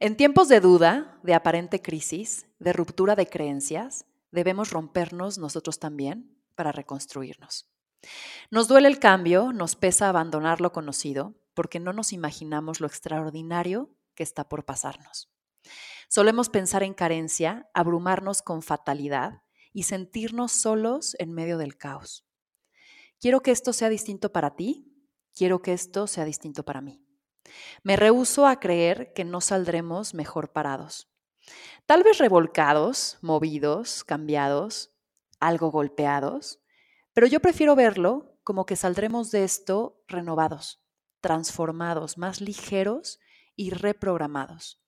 En tiempos de duda, de aparente crisis, de ruptura de creencias, debemos rompernos nosotros también para reconstruirnos. Nos duele el cambio, nos pesa abandonar lo conocido, porque no nos imaginamos lo extraordinario que está por pasarnos. Solemos pensar en carencia, abrumarnos con fatalidad y sentirnos solos en medio del caos. Quiero que esto sea distinto para ti, quiero que esto sea distinto para mí. Me rehúso a creer que no saldremos mejor parados. Tal vez revolcados, movidos, cambiados, algo golpeados, pero yo prefiero verlo como que saldremos de esto renovados, transformados, más ligeros y reprogramados.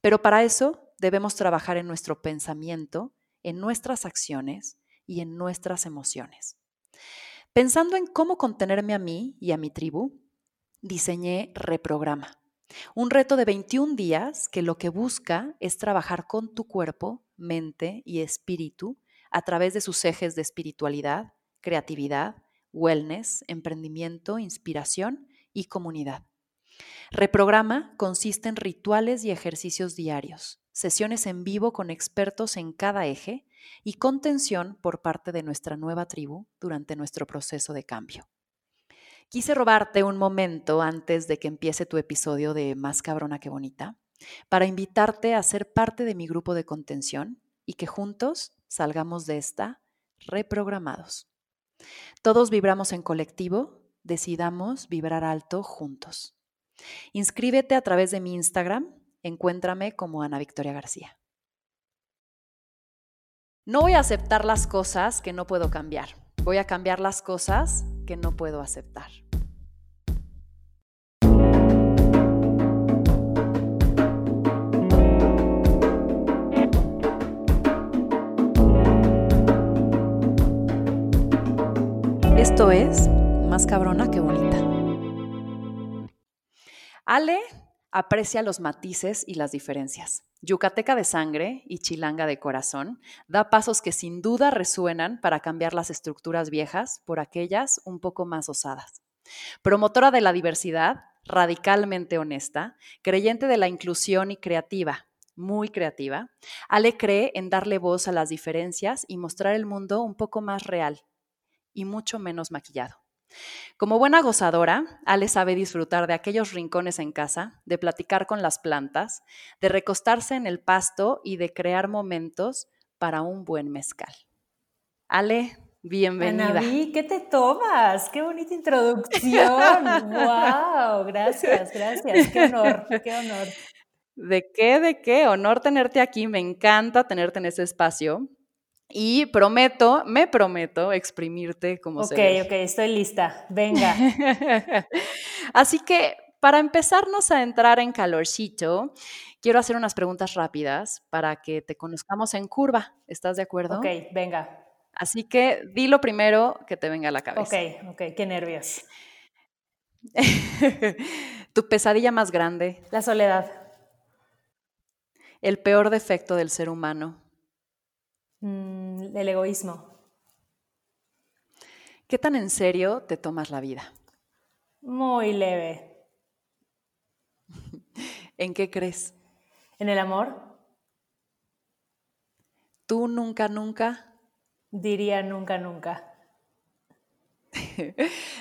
Pero para eso debemos trabajar en nuestro pensamiento, en nuestras acciones y en nuestras emociones. Pensando en cómo contenerme a mí y a mi tribu, diseñé Reprograma, un reto de 21 días que lo que busca es trabajar con tu cuerpo, mente y espíritu a través de sus ejes de espiritualidad, creatividad, wellness, emprendimiento, inspiración y comunidad. Reprograma consiste en rituales y ejercicios diarios, sesiones en vivo con expertos en cada eje y contención por parte de nuestra nueva tribu durante nuestro proceso de cambio. Quise robarte un momento antes de que empiece tu episodio de Más cabrona que bonita para invitarte a ser parte de mi grupo de contención y que juntos salgamos de esta reprogramados. Todos vibramos en colectivo, decidamos vibrar alto juntos. Inscríbete a través de mi Instagram, encuéntrame como Ana Victoria García. No voy a aceptar las cosas que no puedo cambiar. Voy a cambiar las cosas que no puedo aceptar. Esto es Más cabrona que bonita. Ale aprecia los matices y las diferencias. Yucateca de sangre y chilanga de corazón, da pasos que sin duda resuenan para cambiar las estructuras viejas por aquellas un poco más osadas. Promotora de la diversidad, radicalmente honesta, creyente de la inclusión y creativa, muy creativa, Ale cree en darle voz a las diferencias y mostrar el mundo un poco más real y mucho menos maquillado. Como buena gozadora, Ale sabe disfrutar de aquellos rincones en casa, de platicar con las plantas, de recostarse en el pasto y de crear momentos para un buen mezcal. Ale, bienvenida. Anaví, ¿qué te tomas? Qué bonita introducción. wow, gracias, gracias. Qué honor, qué honor. ¿De qué? ¿De qué? Honor tenerte aquí. Me encanta tenerte en ese espacio. Y prometo, me prometo exprimirte como Ok, ok, estoy lista. Venga. Así que para empezarnos a entrar en calorcito, quiero hacer unas preguntas rápidas para que te conozcamos en curva. ¿Estás de acuerdo? Ok, venga. Así que di lo primero que te venga a la cabeza. Ok, ok, qué nervios. tu pesadilla más grande. La soledad. El peor defecto del ser humano. Mm, el egoísmo. ¿Qué tan en serio te tomas la vida? Muy leve. ¿En qué crees? ¿En el amor? ¿Tú nunca, nunca? Diría nunca, nunca.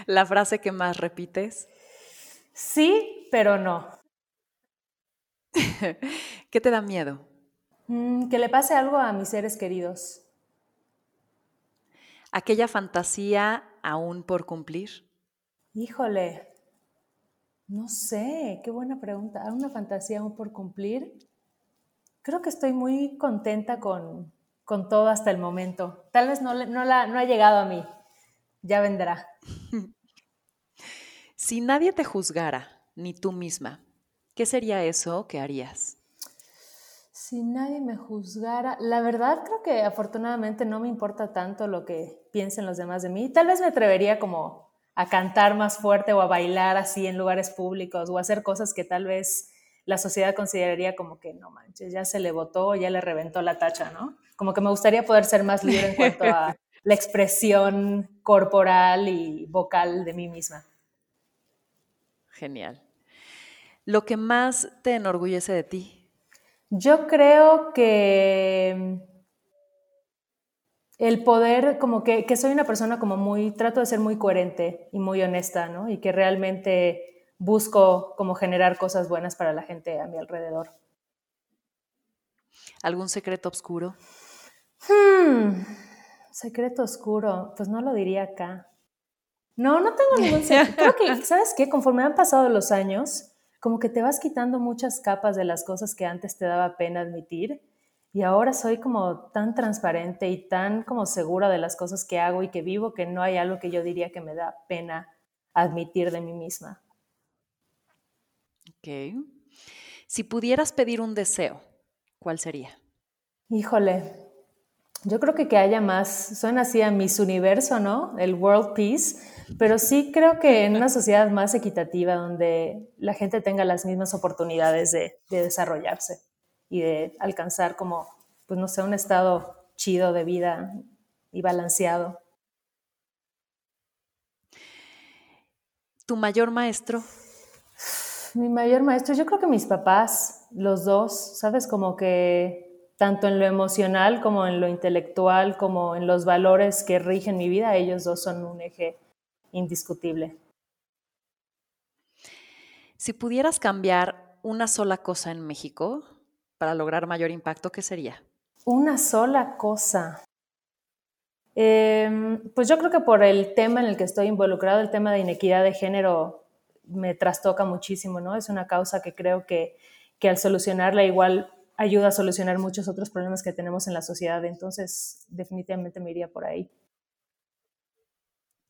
¿La frase que más repites? Sí, pero no. ¿Qué te da miedo? Mm, que le pase algo a mis seres queridos. ¿Aquella fantasía aún por cumplir? Híjole, no sé, qué buena pregunta. ¿Una fantasía aún por cumplir? Creo que estoy muy contenta con, con todo hasta el momento. Tal vez no, no, la, no ha llegado a mí, ya vendrá. si nadie te juzgara, ni tú misma, ¿qué sería eso que harías? Si nadie me juzgara, la verdad creo que afortunadamente no me importa tanto lo que piensen los demás de mí. Tal vez me atrevería como a cantar más fuerte o a bailar así en lugares públicos o a hacer cosas que tal vez la sociedad consideraría como que no manches, ya se le votó, ya le reventó la tacha, ¿no? Como que me gustaría poder ser más libre en cuanto a la expresión corporal y vocal de mí misma. Genial. Lo que más te enorgullece de ti, Yo creo que el poder, como que, que, soy una persona como muy, trato de ser muy coherente y muy honesta, ¿no? Y que realmente busco como generar cosas buenas para la gente a mi alrededor. ¿Algún secreto oscuro? Hmm, secreto oscuro, pues no lo diría acá. No, no tengo ningún secreto. Creo que, ¿sabes qué? Conforme han pasado los años, como que te vas quitando muchas capas de las cosas que antes te daba pena admitir y ahora soy como tan transparente y tan como segura de las cosas que hago y que vivo que no hay algo que yo diría que me da pena admitir de mí misma. Ok. Si pudieras pedir un deseo, ¿cuál sería? Híjole, yo creo que que haya más, suena así a Miss Universo, ¿no? El World Peace, pero sí creo que en una sociedad más equitativa donde la gente tenga las mismas oportunidades de, de desarrollarse y de alcanzar como, pues no sé, un estado chido de vida y balanceado. ¿Tu mayor maestro? Mi mayor maestro, yo creo que mis papás, los dos, sabes, como que tanto en lo emocional como en lo intelectual, como en los valores que rigen mi vida, ellos dos son un eje indiscutible. Si pudieras cambiar una sola cosa en México, para lograr mayor impacto, ¿qué sería? Una sola cosa. Em, pues yo creo que por el tema en el que estoy involucrado, el tema de inequidad de género, me trastoca muchísimo, ¿no? Es una causa que creo que, que al solucionarla igual ayuda a solucionar muchos otros problemas que tenemos en la sociedad. Entonces, definitivamente me iría por ahí.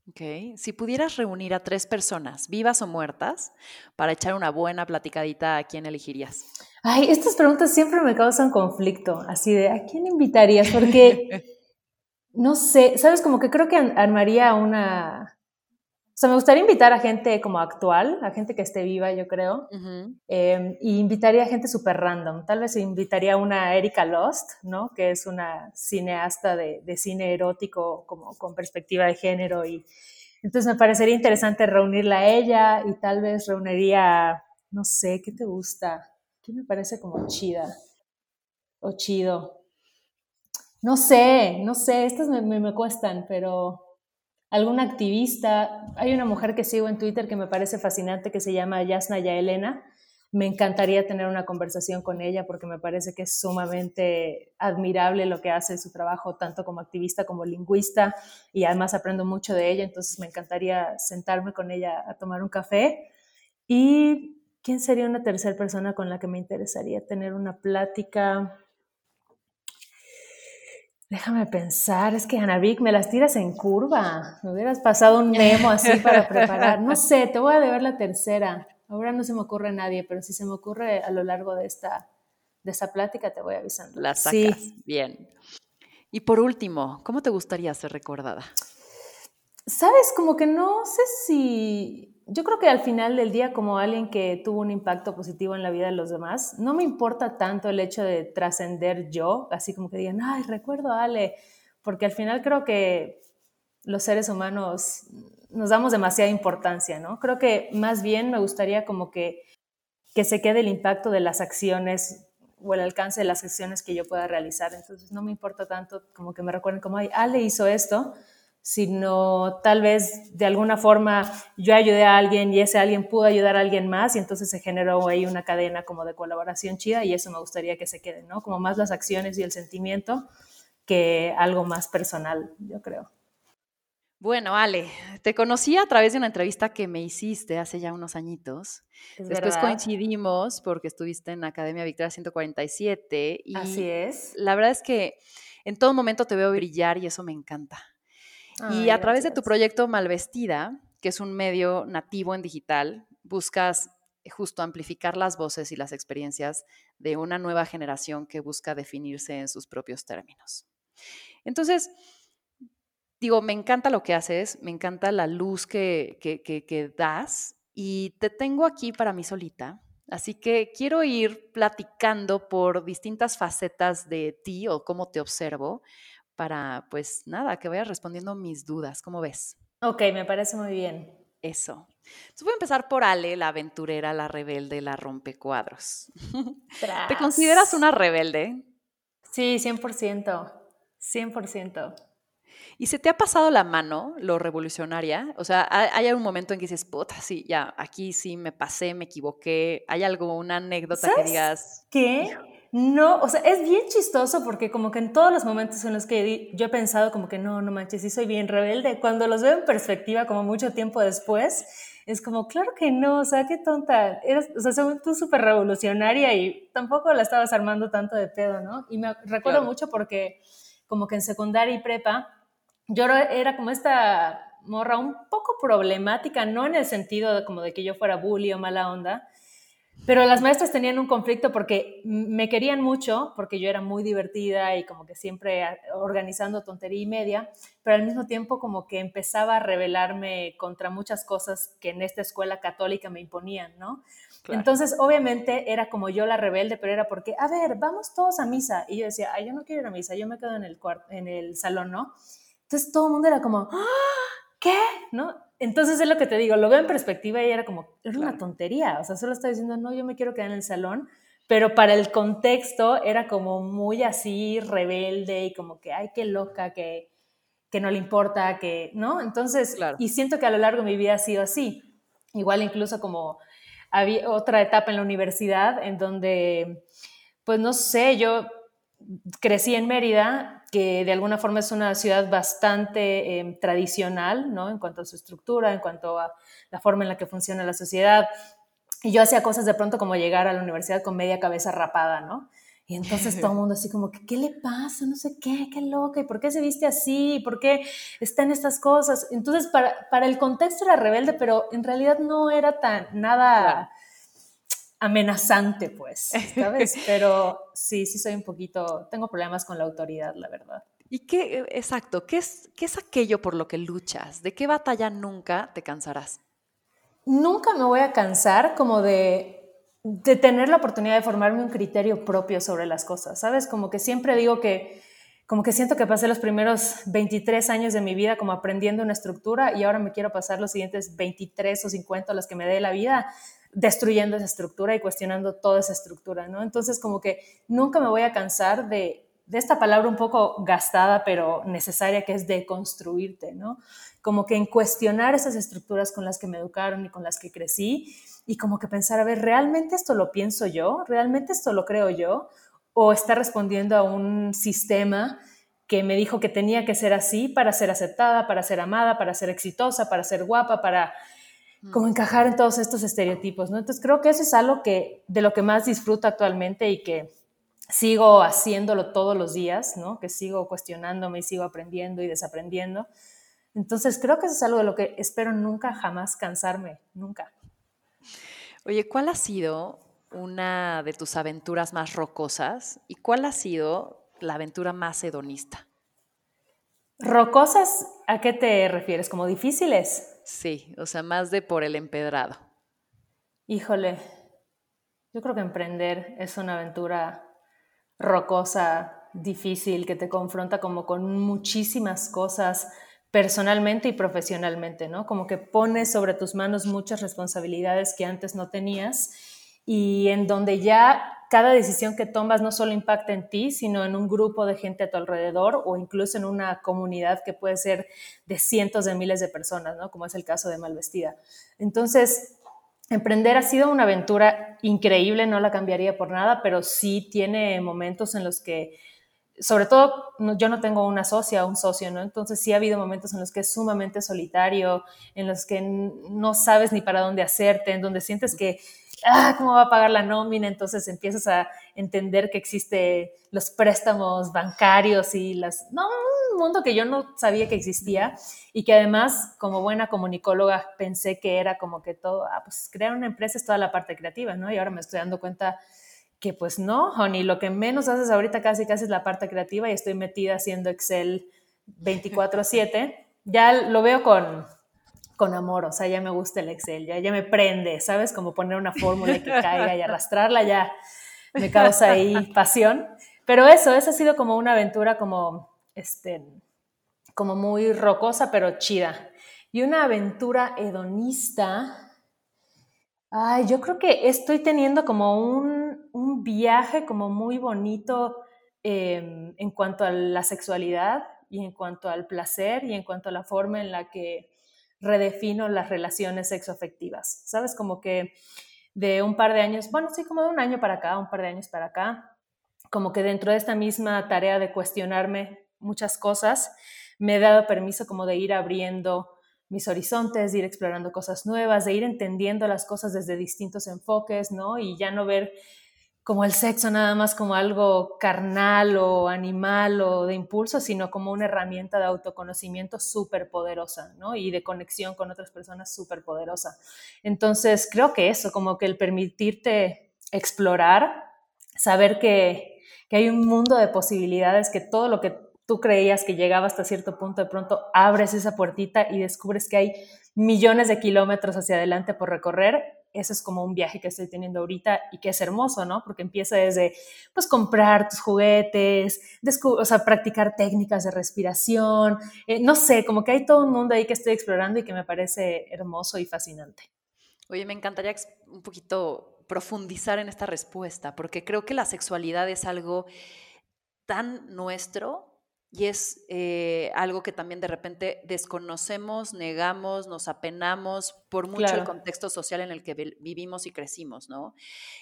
Ok, si pudieras reunir a tres personas, vivas o muertas, para echar una buena platicadita, ¿a quién elegirías? Ay, estas preguntas siempre me causan conflicto, así de, ¿a quién invitarías? Porque, no sé, sabes, como que creo que armaría una, o sea, me gustaría invitar a gente como actual, a gente que esté viva, yo creo. Em, y invitaría a gente súper random. Tal vez invitaría a una Erika Lost, ¿no? Que es una cineasta de, de, cine erótico como con perspectiva de género. Y entonces me parecería interesante reunirla a ella y tal vez reuniría, no sé, ¿qué te gusta? ¿Qué me parece como chida? O chido. No sé, no sé, estas me, me, me cuestan, pero algún activista. Hay una mujer que sigo en Twitter que me parece fascinante que se llama Yasna Elena. Me encantaría tener una conversación con ella porque me parece que es sumamente admirable lo que hace su trabajo, tanto como activista como lingüista, y además aprendo mucho de ella, entonces me encantaría sentarme con ella a tomar un café. ¿Y quién sería una tercera persona con la que me interesaría tener una plática? Déjame pensar, es que Ana Vic, me las tiras en curva. Me hubieras pasado un memo así para preparar. No sé, te voy a deber la tercera. Ahora no se me ocurre a nadie, pero si se me ocurre a lo largo de esta, de esta plática, te voy avisando. La sacas. Sí. Bien. Y por último, ¿cómo te gustaría ser recordada? Sabes, como que no sé si yo creo que al final del día, como alguien que tuvo un impacto positivo en la vida de los demás, no me importa tanto el hecho de trascender yo, así como que digan, ay, recuerdo a Ale, porque al final creo que los seres humanos nos damos demasiada importancia, ¿no? Creo que más bien me gustaría como que, que se quede el impacto de las acciones o el alcance de las acciones que yo pueda realizar. Entonces no me importa tanto como que me recuerden como, ay, Ale hizo esto, sino tal vez de alguna forma yo ayudé a alguien y ese alguien pudo ayudar a alguien más y entonces se generó ahí una cadena como de colaboración chida y eso me gustaría que se quede, ¿no? Como más las acciones y el sentimiento que algo más personal, yo creo. Bueno, Ale, te conocí a través de una entrevista que me hiciste hace ya unos añitos. Después coincidimos porque estuviste en Academia Victoria 147 y Así es. La verdad es que en todo momento te veo brillar y eso me encanta y a través de tu proyecto Malvestida, que es un medio nativo en digital, buscas justo amplificar las voces y las experiencias de una nueva generación que busca definirse en sus propios términos. Entonces, digo, me encanta lo que haces, me encanta la luz que, que, que das y te tengo aquí para mí solita. Así que quiero ir platicando por distintas facetas de ti o cómo te observo para, pues nada, que vayas respondiendo mis dudas. ¿Cómo ves? Ok, me parece muy bien. Eso. Entonces voy a empezar por Ale, la aventurera, la rebelde, la rompecuadros. ¿Te consideras una rebelde? Sí, 100%. 100%. ¿Y se te ha pasado la mano lo revolucionaria? O sea, ¿hay algún momento en que dices, puta, sí, ya, aquí sí me pasé, me equivoqué? ¿Hay algo, una anécdota que digas? ¿Qué? No, o sea, es bien chistoso porque como que en todos los momentos en los que yo he pensado como que no, no manches, sí soy bien rebelde, cuando los veo en perspectiva como mucho tiempo después, es como, claro que no, o sea, qué tonta, eres, o sea, tú súper revolucionaria y tampoco la estabas armando tanto de pedo, ¿no? Y me recuerdo mucho porque como que en secundaria y prepa, yo era como esta morra un poco problemática, no en el sentido de como de que yo fuera bully o mala onda, pero las maestras tenían un conflicto porque me querían mucho, porque yo era muy divertida y como que siempre organizando tontería y media, pero al mismo tiempo como que empezaba a rebelarme contra muchas cosas que en esta escuela católica me imponían, ¿no? Entonces, obviamente era como yo la rebelde, pero era porque, a ver, vamos todos a misa. Y yo decía, ay, yo no quiero ir a misa, yo me quedo en el, en el salón, ¿no? Entonces todo el mundo era como, ¡Ah! ¿qué? ¿No? Entonces es lo que te digo, lo veo en perspectiva y era como, era una tontería, o sea, solo estaba diciendo, no, yo me quiero quedar en el salón, pero para el contexto era como muy así, rebelde y como que, ay, qué loca, que, que no le importa, que, ¿no? Entonces, y siento que a lo largo de mi vida ha sido así. Igual incluso como había otra etapa en la universidad en donde, pues no sé, yo crecí en Mérida, que de alguna forma es una ciudad bastante em, tradicional, ¿no? En cuanto a su estructura, en cuanto a la forma en la que funciona la sociedad. Y yo hacía cosas de pronto como llegar a la universidad con media cabeza rapada, ¿no? Y entonces todo el mundo así como, ¿qué le pasa? No sé qué, qué loca, ¿y por qué se viste así? ¿Por qué está en estas cosas? Entonces, para, para el contexto era rebelde, pero en realidad no era tan nada amenazante, pues, ¿sabes? Pero sí, sí soy un poquito, tengo problemas con la autoridad, la verdad. ¿Y qué, eh, exacto, qué es, qué es aquello por lo que luchas? ¿De qué batalla nunca te cansarás? Nunca me voy a cansar como de, de tener la oportunidad de formarme un criterio propio sobre las cosas, ¿sabes? Como que siempre digo que, como que siento que pasé los primeros 23 años de mi vida como aprendiendo una estructura y ahora me quiero pasar los siguientes 23 o 50 los que me dé la vida destruyendo esa estructura y cuestionando toda esa estructura, ¿no? Entonces, como que nunca me voy a cansar de, de esta palabra un poco gastada, pero necesaria, que es deconstruirte, ¿no? Como que en cuestionar esas estructuras con las que me educaron y con las que crecí, y como que pensar, a ver, ¿realmente esto lo pienso yo? ¿Realmente esto lo creo yo? ¿O está respondiendo a un sistema que me dijo que tenía que ser así para ser aceptada, para ser amada, para ser exitosa, para ser guapa, para como encajar en todos estos estereotipos, ¿no? Entonces creo que eso es algo que de lo que más disfruto actualmente y que sigo haciéndolo todos los días, ¿no? Que sigo cuestionándome y sigo aprendiendo y desaprendiendo. Entonces creo que eso es algo de lo que espero nunca jamás cansarme, nunca. Oye, ¿cuál ha sido una de tus aventuras más rocosas y cuál ha sido la aventura más hedonista? ¿Rocosas a qué te refieres? ¿Como difíciles? Sí, o sea, más de por el empedrado. Híjole, yo creo que emprender es una aventura rocosa, difícil, que te confronta como con muchísimas cosas personalmente y profesionalmente, ¿no? Como que pones sobre tus manos muchas responsabilidades que antes no tenías y en donde ya cada decisión que tomas no solo impacta en ti, sino en un grupo de gente a tu alrededor o incluso en una comunidad que puede ser de cientos de miles de personas, ¿no? Como es el caso de Malvestida. Entonces, emprender ha sido una aventura increíble, no la cambiaría por nada, pero sí tiene momentos en los que sobre todo yo no tengo una socia un socio, ¿no? Entonces sí ha habido momentos en los que es sumamente solitario, en los que no sabes ni para dónde hacerte, en donde sientes que ah, ¿cómo va a pagar la nómina? Entonces empiezas a entender que existe los préstamos bancarios y las, no, un mundo que yo no sabía que existía y que además, como buena comunicóloga, pensé que era como que todo, ah, pues crear una empresa es toda la parte creativa, ¿no? Y ahora me estoy dando cuenta que pues no, honey, lo que menos haces ahorita casi casi es la parte creativa y estoy metida haciendo Excel 24/7. Ya lo veo con con amor, o sea, ya me gusta el Excel, ya, ya me prende, ¿sabes? Como poner una fórmula que caiga y arrastrarla ya me causa ahí pasión. Pero eso, esa ha sido como una aventura como, este, como muy rocosa, pero chida. Y una aventura hedonista, ay, yo creo que estoy teniendo como un, un viaje como muy bonito em, en cuanto a la sexualidad y en cuanto al placer y en cuanto a la forma en la que redefino las relaciones sexoafectivas. ¿Sabes? Como que de un par de años, bueno, sí, como de un año para acá, un par de años para acá, como que dentro de esta misma tarea de cuestionarme muchas cosas, me he dado permiso como de ir abriendo mis horizontes, de ir explorando cosas nuevas, de ir entendiendo las cosas desde distintos enfoques, ¿no? Y ya no ver como el sexo nada más como algo carnal o animal o de impulso, sino como una herramienta de autoconocimiento súper poderosa, ¿no? Y de conexión con otras personas súper poderosa. Entonces, creo que eso, como que el permitirte explorar, saber que, que hay un mundo de posibilidades, que todo lo que tú creías que llegaba hasta cierto punto, de pronto abres esa puertita y descubres que hay millones de kilómetros hacia adelante por recorrer ese es como un viaje que estoy teniendo ahorita y que es hermoso, ¿no? Porque empieza desde, pues, comprar tus juguetes, o sea, practicar técnicas de respiración, eh, no sé, como que hay todo un mundo ahí que estoy explorando y que me parece hermoso y fascinante. Oye, me encantaría un poquito profundizar en esta respuesta, porque creo que la sexualidad es algo tan nuestro y es eh, algo que también de repente desconocemos, negamos, nos apenamos por mucho el contexto social en el que vivimos y crecimos, ¿no?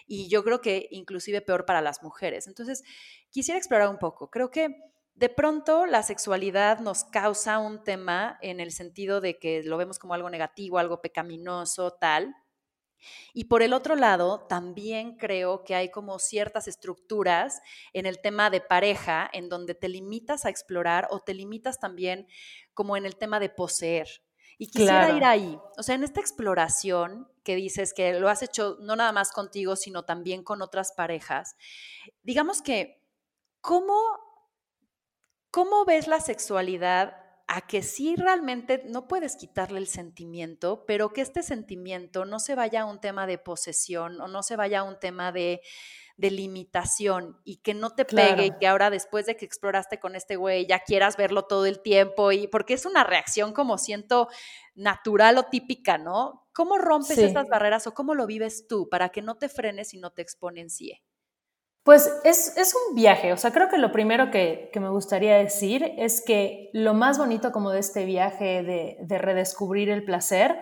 Y yo creo que inclusive peor para las mujeres. Entonces, quisiera explorar un poco. Creo que de pronto la sexualidad nos causa un tema en el sentido de que lo vemos como algo negativo, algo pecaminoso, tal, y por el otro lado, también creo que hay como ciertas estructuras en el tema de pareja en donde te limitas a explorar o te limitas también como en el tema de poseer. Y quisiera ir ahí, o sea, en esta exploración que dices que lo has hecho no nada más contigo, sino también con otras parejas, digamos que, ¿cómo, cómo ves la sexualidad a que sí realmente no puedes quitarle el sentimiento, pero que este sentimiento no se vaya a un tema de posesión o no se vaya a un tema de, limitación y que no te pegue y que ahora después de que exploraste con este güey ya quieras verlo todo el tiempo y porque es una reacción como siento natural o típica, ¿no? ¿Cómo rompes estas barreras o cómo lo vives tú para que no te frenes y no te exponencie? Pues es, un viaje, o sea, creo que lo primero que, me gustaría decir es que lo más bonito como de este viaje de, redescubrir el placer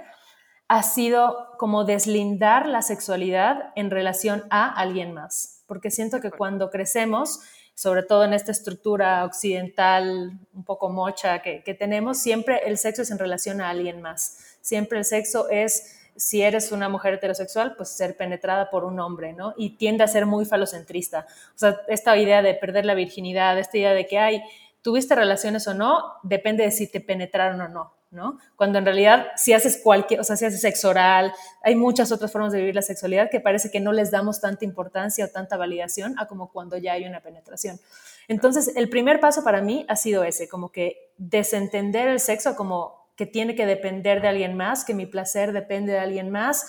ha sido como deslindar la sexualidad en relación a alguien más, porque siento que cuando crecemos, sobre todo en esta estructura occidental un poco mocha que, que tenemos, siempre el sexo es en relación a alguien más, siempre el sexo es si eres una mujer heterosexual, pues ser penetrada por un hombre, ¿no? Y tiende a ser muy falocentrista. O sea, esta idea de perder la virginidad, esta idea de que hay, tuviste relaciones o no, depende de si te penetraron o no, ¿no? Cuando en realidad si haces cualquier, o sea, si haces sexo oral, hay muchas otras formas de vivir la sexualidad que parece que no les damos tanta importancia o tanta validación a como cuando ya hay una penetración. Entonces, el primer paso para mí ha sido ese, como que desentender el sexo como que tiene que depender de alguien más, que mi placer depende de alguien más,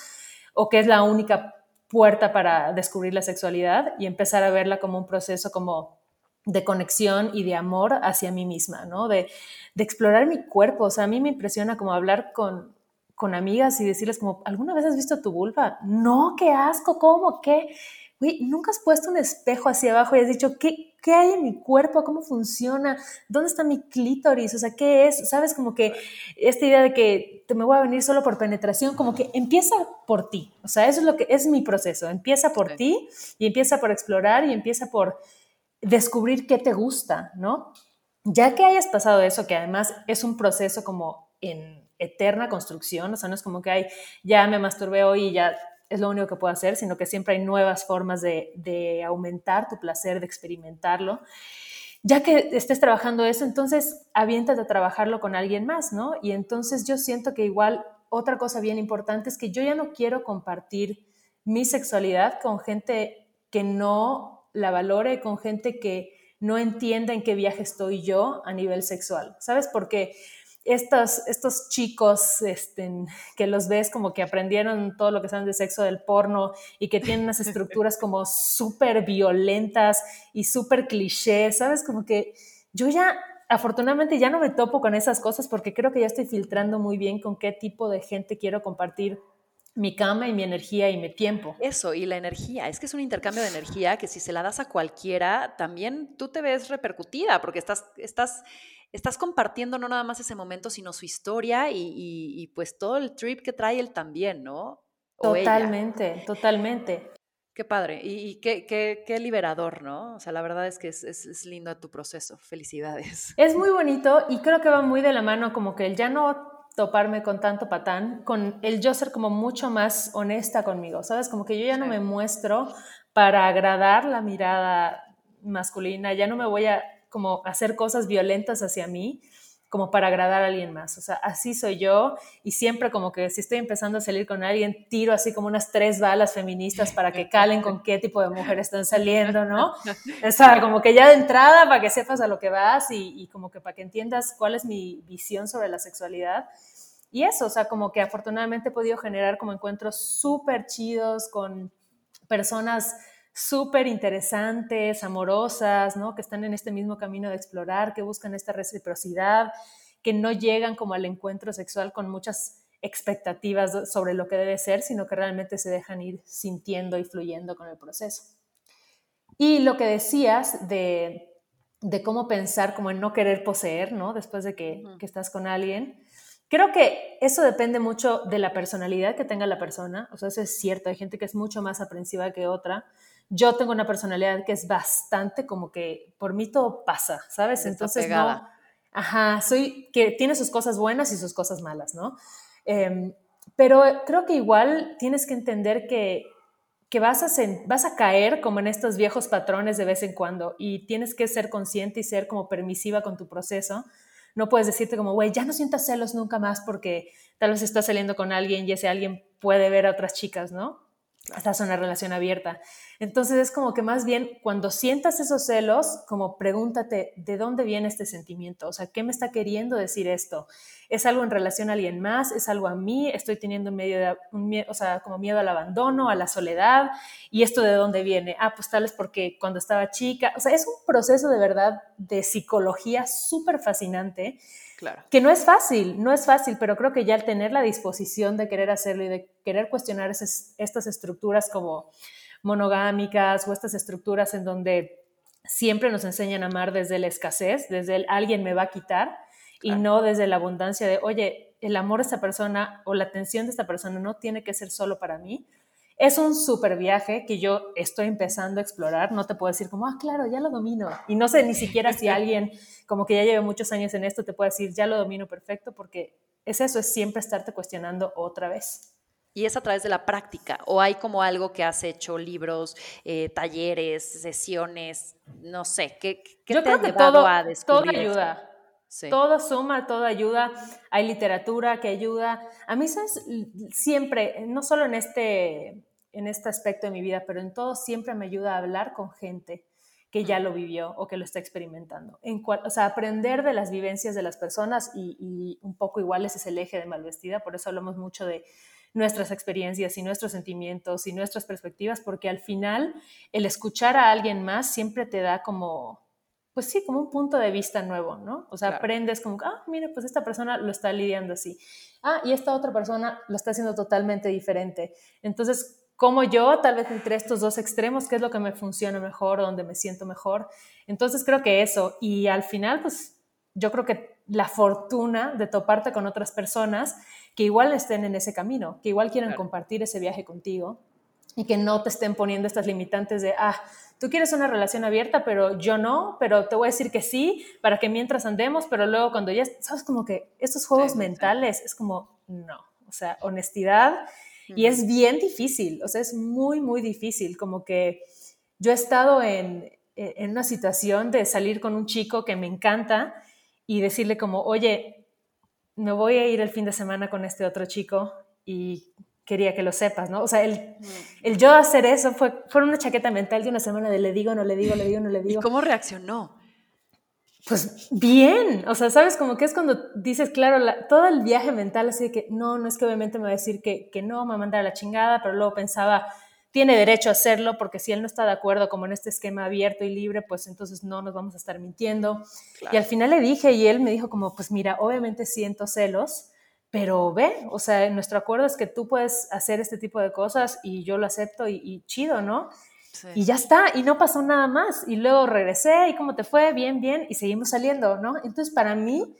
o que es la única puerta para descubrir la sexualidad y empezar a verla como un proceso como de conexión y de amor hacia mí misma, ¿no? De, explorar mi cuerpo. O sea, a mí me impresiona como hablar con, con amigas y decirles como, ¿alguna vez has visto tu vulva? No, qué asco, ¿cómo? ¿Qué? Uy, ¿nunca has puesto un espejo hacia abajo y has dicho, ¿qué, ¿qué hay en mi cuerpo? ¿Cómo funciona? ¿Dónde está mi clítoris? O sea, ¿qué es? ¿Sabes? Como que esta idea de que te me voy a venir solo por penetración, como que empieza por ti. O sea, eso es lo que es mi proceso. Empieza por ti y empieza por explorar y empieza por descubrir qué te gusta, ¿no? Ya que hayas pasado eso, que además es un proceso como en eterna construcción, o sea, no es como que hay, ya me masturbé hoy y ya es lo único que puedo hacer, sino que siempre hay nuevas formas de, aumentar tu placer, de experimentarlo. Ya que estés trabajando eso, entonces aviéntate a trabajarlo con alguien más, ¿no? Y entonces yo siento que igual otra cosa bien importante es que yo ya no quiero compartir mi sexualidad con gente que no la valore, con gente que no entienda en qué viaje estoy yo a nivel sexual, ¿sabes? Porque estos, estos chicos este, que los ves como que aprendieron todo lo que saben de sexo del porno y que tienen unas estructuras como súper violentas y súper clichés, ¿sabes? Como que yo ya afortunadamente ya no me topo con esas cosas porque creo que ya estoy filtrando muy bien con qué tipo de gente quiero compartir mi cama y mi energía y mi tiempo. Eso, y la energía. Es que es un intercambio de energía que si se la das a cualquiera, también tú te ves repercutida porque estás, estás, estás compartiendo no nada más ese momento, sino su historia y, pues todo el trip que trae él también, ¿no? totalmente, totalmente. Qué padre y, qué, qué, qué, liberador, ¿no? O sea, la verdad es que es, es, es, lindo tu proceso. Felicidades. Es muy bonito y creo que va muy de la mano como que el ya no toparme con tanto patán, con el yo ser como mucho más honesta conmigo, ¿sabes? Como que yo ya no me muestro para agradar la mirada masculina, ya no me voy a como hacer cosas violentas hacia mí, como para agradar a alguien más. O sea, así soy yo y siempre como que si estoy empezando a salir con alguien, tiro así como unas tres balas feministas para que calen con qué tipo de mujer están saliendo, ¿no? O sea, como que ya de entrada para que sepas a lo que vas y, y como que para que entiendas cuál es mi visión sobre la sexualidad. Y eso, o sea, como que afortunadamente he podido generar como encuentros súper chidos con personas súper interesantes, amorosas, ¿no? Que están en este mismo camino de explorar, que buscan esta reciprocidad, que no llegan como al encuentro sexual con muchas expectativas sobre lo que debe ser, sino que realmente se dejan ir sintiendo y fluyendo con el proceso. Y lo que decías de, de cómo pensar como en no querer poseer, ¿no? Después de que, que estás con alguien, Creo que eso depende mucho de la personalidad que tenga la persona. O sea, eso es cierto. Hay gente que es mucho más aprensiva que otra yo tengo una personalidad que es bastante como que por mí todo pasa, ¿sabes? Entonces no, ajá, soy que tiene sus cosas buenas y sus cosas malas, ¿no? Em, pero creo que igual tienes que entender que, que vas, a vas a caer como en estos viejos patrones de vez en cuando y tienes que ser consciente y ser como permisiva con tu proceso. No puedes decirte como, güey, ya no sientas celos nunca más porque tal vez estás saliendo con alguien y ese alguien puede ver a otras chicas, ¿no? Estás en una relación abierta. Entonces es como que más bien cuando sientas esos celos, como pregúntate, ¿de dónde viene este sentimiento? O sea, ¿qué me está queriendo decir esto? ¿Es algo en relación a alguien más? ¿Es algo a mí? ¿Estoy teniendo medio de, un o sea, como miedo al abandono, a la soledad? ¿Y esto de dónde viene? Ah, pues tal es porque cuando estaba chica, o sea, es un proceso de verdad de psicología súper fascinante. Claro. Que no es fácil, no es fácil, pero creo que ya al tener la disposición de querer hacerlo y de querer cuestionar esas, estas estructuras como monogámicas o estas estructuras en donde siempre nos enseñan a amar desde la escasez, desde el alguien me va a quitar y no desde la abundancia de, oye, el amor de esta persona o la atención de esta persona no tiene que ser solo para mí. Es un súper viaje que yo estoy empezando a explorar. No te puedo decir como, ah, claro, ya lo domino. Y no sé ni siquiera si alguien como que ya lleva muchos años en esto te puede decir, ya lo domino perfecto, porque es eso, es siempre estarte cuestionando otra vez. Y es a través de la práctica. ¿O hay como algo que has hecho, libros, eh, talleres, sesiones, no sé, ¿qué, qué Yo te creo que todo, a Todo ayuda. Todo suma, todo ayuda. Hay literatura que ayuda. A mí ¿sabes? siempre, no solo en este, en este aspecto de mi vida, pero en todo siempre me ayuda a hablar con gente que ya lo vivió o que lo está experimentando. En o sea, aprender de las vivencias de las personas y, y un poco igual ese es el eje de Malvestida, por eso hablamos mucho de nuestras experiencias y nuestros sentimientos y nuestras perspectivas, porque al final el escuchar a alguien más siempre te da como, pues sí, como un punto de vista nuevo, ¿no? O sea, aprendes como, ah, mire, pues esta persona lo está lidiando así. Ah, y esta otra persona lo está haciendo totalmente diferente. Entonces, como yo, tal vez entre estos dos extremos, qué es lo que me funciona mejor, donde me siento mejor. Entonces, creo que eso. Y al final, pues yo creo que la fortuna de toparte con otras personas que igual estén en ese camino, que igual quieran compartir ese viaje contigo y que no te estén poniendo estas limitantes de, ah, tú quieres una relación abierta, pero yo no, pero te voy a decir que sí, para que mientras andemos, pero luego cuando ya, sabes, como que estos juegos mentales es como, no, o sea, honestidad. Y es bien difícil, o sea, es muy, muy difícil, como que yo he estado en, en una situación de salir con un chico que me encanta y decirle como, oye, me voy a ir el fin de semana con este otro chico y quería que lo sepas, ¿no? O sea, el, el yo hacer eso fue, fue una chaqueta mental de una semana de le digo, no le digo, le digo, no le digo. ¿Y cómo reaccionó? Pues bien, o sea, sabes, como que es cuando dices, claro, todo el viaje mental así de que no, no es que obviamente me va a decir que, que no, me va a mandar a la chingada, pero luego pensaba, tiene derecho a hacerlo porque si él no está de acuerdo como en este esquema abierto y libre, pues entonces no nos vamos a estar mintiendo. Y al final le dije y él me dijo como, pues mira, obviamente siento celos, pero ve, o sea, nuestro acuerdo es que tú puedes hacer este tipo de cosas y yo lo acepto y, chido, ¿no? Y ya está, y no pasó nada más. Y luego regresé, ¿y cómo te fue? Bien, bien, y seguimos saliendo, ¿no? Entonces, para mí,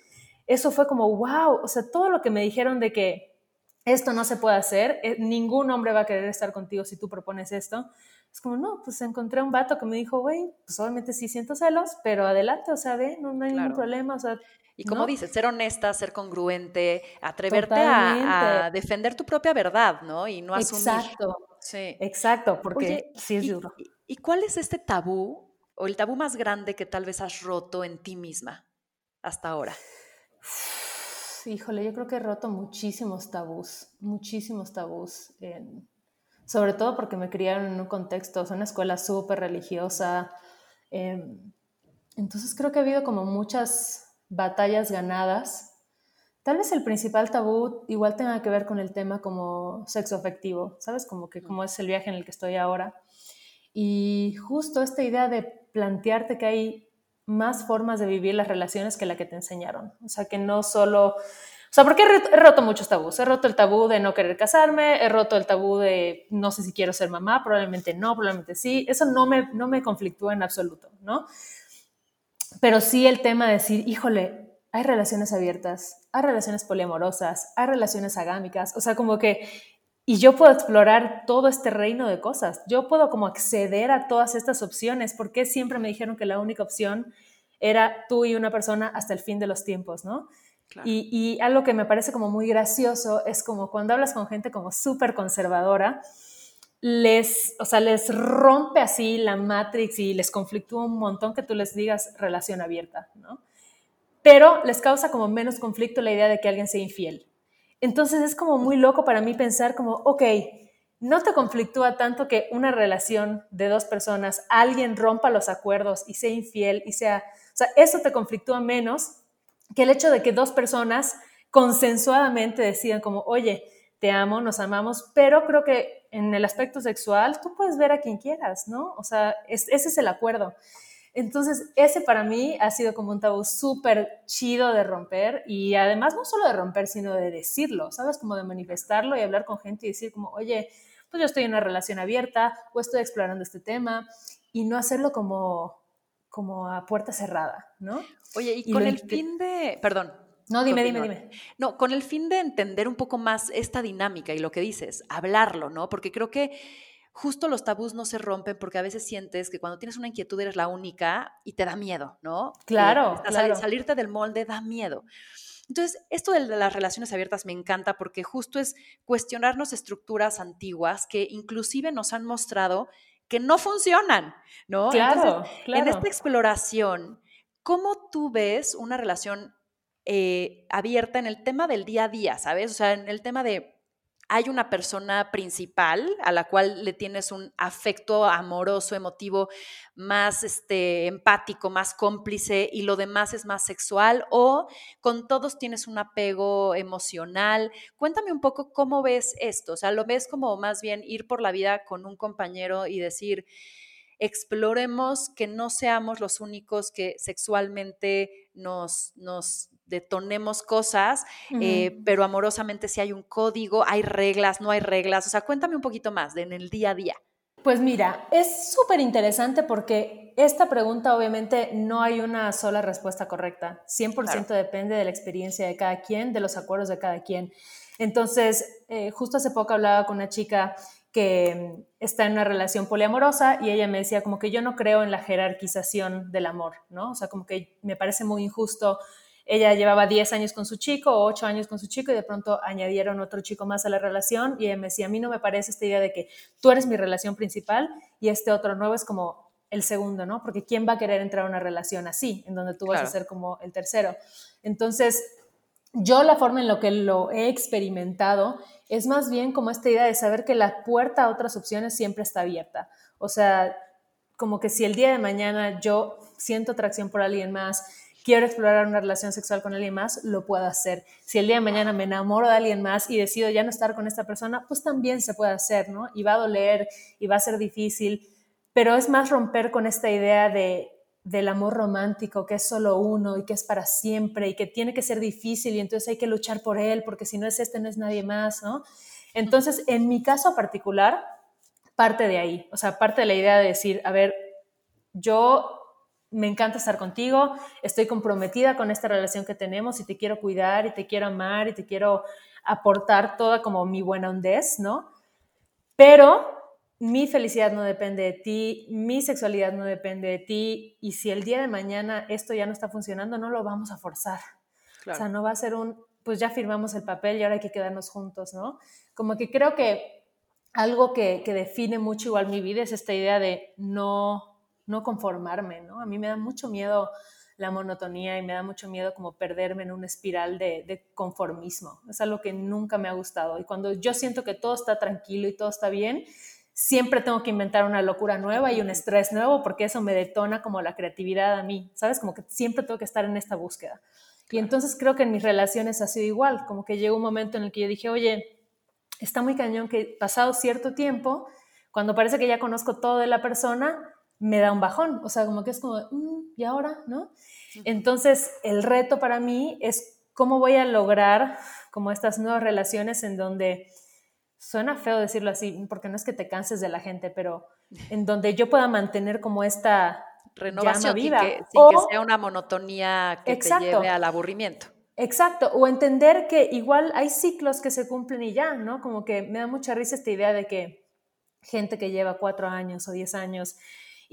eso fue como, wow, o sea, todo lo que me dijeron de que esto no se puede hacer, eh, ningún hombre va a querer estar contigo si tú propones esto. Es como, no, pues encontré un vato que me dijo, güey, pues obviamente sí siento celos, pero adelante, o sea, ve, no, hay ningún problema, o sea, y como dices, ser honesta, ser congruente, atreverte a, defender tu propia verdad, ¿no? Y no asumir. Exacto. Sí. Exacto, porque sí es duro. ¿Y cuál es este tabú o el tabú más grande que tal vez has roto en ti misma hasta ahora? Híjole, yo creo que he roto muchísimos tabús, muchísimos tabús. sobre todo porque me criaron en un contexto, o una escuela súper religiosa. Em, entonces creo que ha habido como muchas batallas ganadas. Tal vez el principal tabú igual tenga que ver con el tema como sexo afectivo, ¿sabes? Como que como es el viaje en el que estoy ahora. Y justo esta idea de plantearte que hay más formas de vivir las relaciones que la que te enseñaron. O sea, que no solo... O sea, porque he roto muchos tabús. He roto el tabú de no querer casarme, he roto el tabú de no sé si quiero ser mamá, probablemente no, probablemente sí. Eso no me, no me conflictúa en absoluto, ¿no? pero sí el tema de decir, híjole, hay relaciones abiertas, hay relaciones poliamorosas, hay relaciones agámicas, o sea, como que, y yo puedo explorar todo este reino de cosas, yo puedo como acceder a todas estas opciones, porque siempre me dijeron que la única opción era tú y una persona hasta el fin de los tiempos, ¿no? Y, y, algo que me parece como muy gracioso es como cuando hablas con gente como súper conservadora, les, o sea, les rompe así la Matrix y les conflictúa un montón que tú les digas relación abierta, ¿no? Pero les causa como menos conflicto la idea de que alguien sea infiel. Entonces es como muy loco para mí pensar como, ok, no te conflictúa tanto que una relación de dos personas, alguien rompa los acuerdos y sea infiel y sea, o sea, eso te conflictúa menos que el hecho de que dos personas consensuadamente decidan como, oye, te amo, nos amamos, pero creo que en el aspecto sexual tú puedes ver a quien quieras, ¿no? O sea, ese es el acuerdo. Entonces, ese para mí ha sido como un tabú súper chido de romper y además no solo de romper, sino de decirlo, ¿sabes? Como de manifestarlo y hablar con gente y decir como, oye, pues yo estoy en una relación abierta o estoy explorando este tema y no hacerlo como, como a puerta cerrada, ¿no? Oye, y, con el fin de, perdón, no, dime, dime, dime. No, con el fin de entender un poco más esta dinámica y lo que dices, hablarlo, ¿no? Porque creo que justo los tabús no se rompen porque a veces sientes que cuando tienes una inquietud eres la única y te da miedo, ¿no? Claro, claro. salirte del molde da miedo. Entonces, esto de las relaciones abiertas me encanta porque justo es cuestionarnos estructuras antiguas que inclusive nos han mostrado que no funcionan, ¿no? Claro, claro. En esta exploración, ¿cómo tú ves una relación eh, abierta en el tema del día a día, ¿sabes? O sea, en el tema de hay una persona principal a la cual le tienes un afecto amoroso, emotivo, más este, empático, más cómplice y lo demás es más sexual o con todos tienes un apego emocional. Cuéntame un poco cómo ves esto, o sea, lo ves como más bien ir por la vida con un compañero y decir, exploremos que no seamos los únicos que sexualmente nos, nos detonemos cosas, eh, pero amorosamente si hay un código, hay reglas, no hay reglas. O sea, cuéntame un poquito más de en el día a día. Pues mira, es súper interesante porque esta pregunta obviamente no hay una sola respuesta correcta. 100% depende de la experiencia de cada quien, de los acuerdos de cada quien. Entonces, eh, justo hace poco hablaba con una chica que está en una relación poliamorosa y ella me decía como que yo no creo en la jerarquización del amor, ¿no? O sea, como que me parece muy injusto ella llevaba 10 años con su chico o 8 años con su chico y de pronto añadieron otro chico más a la relación y ella me decía, a mí no me parece esta idea de que tú eres mi relación principal y este otro nuevo es como el segundo, ¿no? Porque ¿quién va a querer entrar a una relación así, en donde tú vas a ser como el tercero? Entonces, yo la forma en la que lo he experimentado es más bien como esta idea de saber que la puerta a otras opciones siempre está abierta. O sea, como que si el día de mañana yo siento atracción por alguien más, quiero explorar una relación sexual con alguien más, lo puedo hacer. Si el día de mañana me enamoro de alguien más y decido ya no estar con esta persona, pues también se puede hacer, ¿no? Y va a doler y va a ser difícil, pero es más romper con esta idea de del amor romántico, que es solo uno y que es para siempre y que tiene que ser difícil y entonces hay que luchar por él porque si no es este no es nadie más, ¿no? Entonces, en mi caso particular, parte de ahí, o sea, parte de la idea de decir, a ver, yo me encanta estar contigo, estoy comprometida con esta relación que tenemos y te quiero cuidar y te quiero amar y te quiero aportar toda como mi buena hondez, ¿no? Pero mi felicidad no depende de ti, mi sexualidad no depende de ti y si el día de mañana esto ya no está funcionando, no lo vamos a forzar. O sea, no va a ser un, pues ya firmamos el papel y ahora hay que quedarnos juntos, ¿no? Como que creo que algo que, que define mucho igual mi vida es esta idea de no, no conformarme, ¿no? A mí me da mucho miedo la monotonía y me da mucho miedo como perderme en una espiral de, de, conformismo. Es algo que nunca me ha gustado. Y cuando yo siento que todo está tranquilo y todo está bien, siempre tengo que inventar una locura nueva y un estrés nuevo porque eso me detona como la creatividad a mí, ¿sabes? Como que siempre tengo que estar en esta búsqueda. Y entonces creo que en mis relaciones ha sido igual, como que llegó un momento en el que yo dije, oye, está muy cañón que pasado cierto tiempo, cuando parece que ya conozco todo de la persona, me da un bajón, o sea, como que es como, mm, ¿y ahora? ¿No? Entonces, el reto para mí es cómo voy a lograr como estas nuevas relaciones en donde suena feo decirlo así, porque no es que te canses de la gente, pero en donde yo pueda mantener como esta renovación viva. Sin, que, que, sea una monotonía que te lleve al aburrimiento. Exacto, o entender que igual hay ciclos que se cumplen y ya, ¿no? Como que me da mucha risa esta idea de que gente que lleva cuatro años o diez años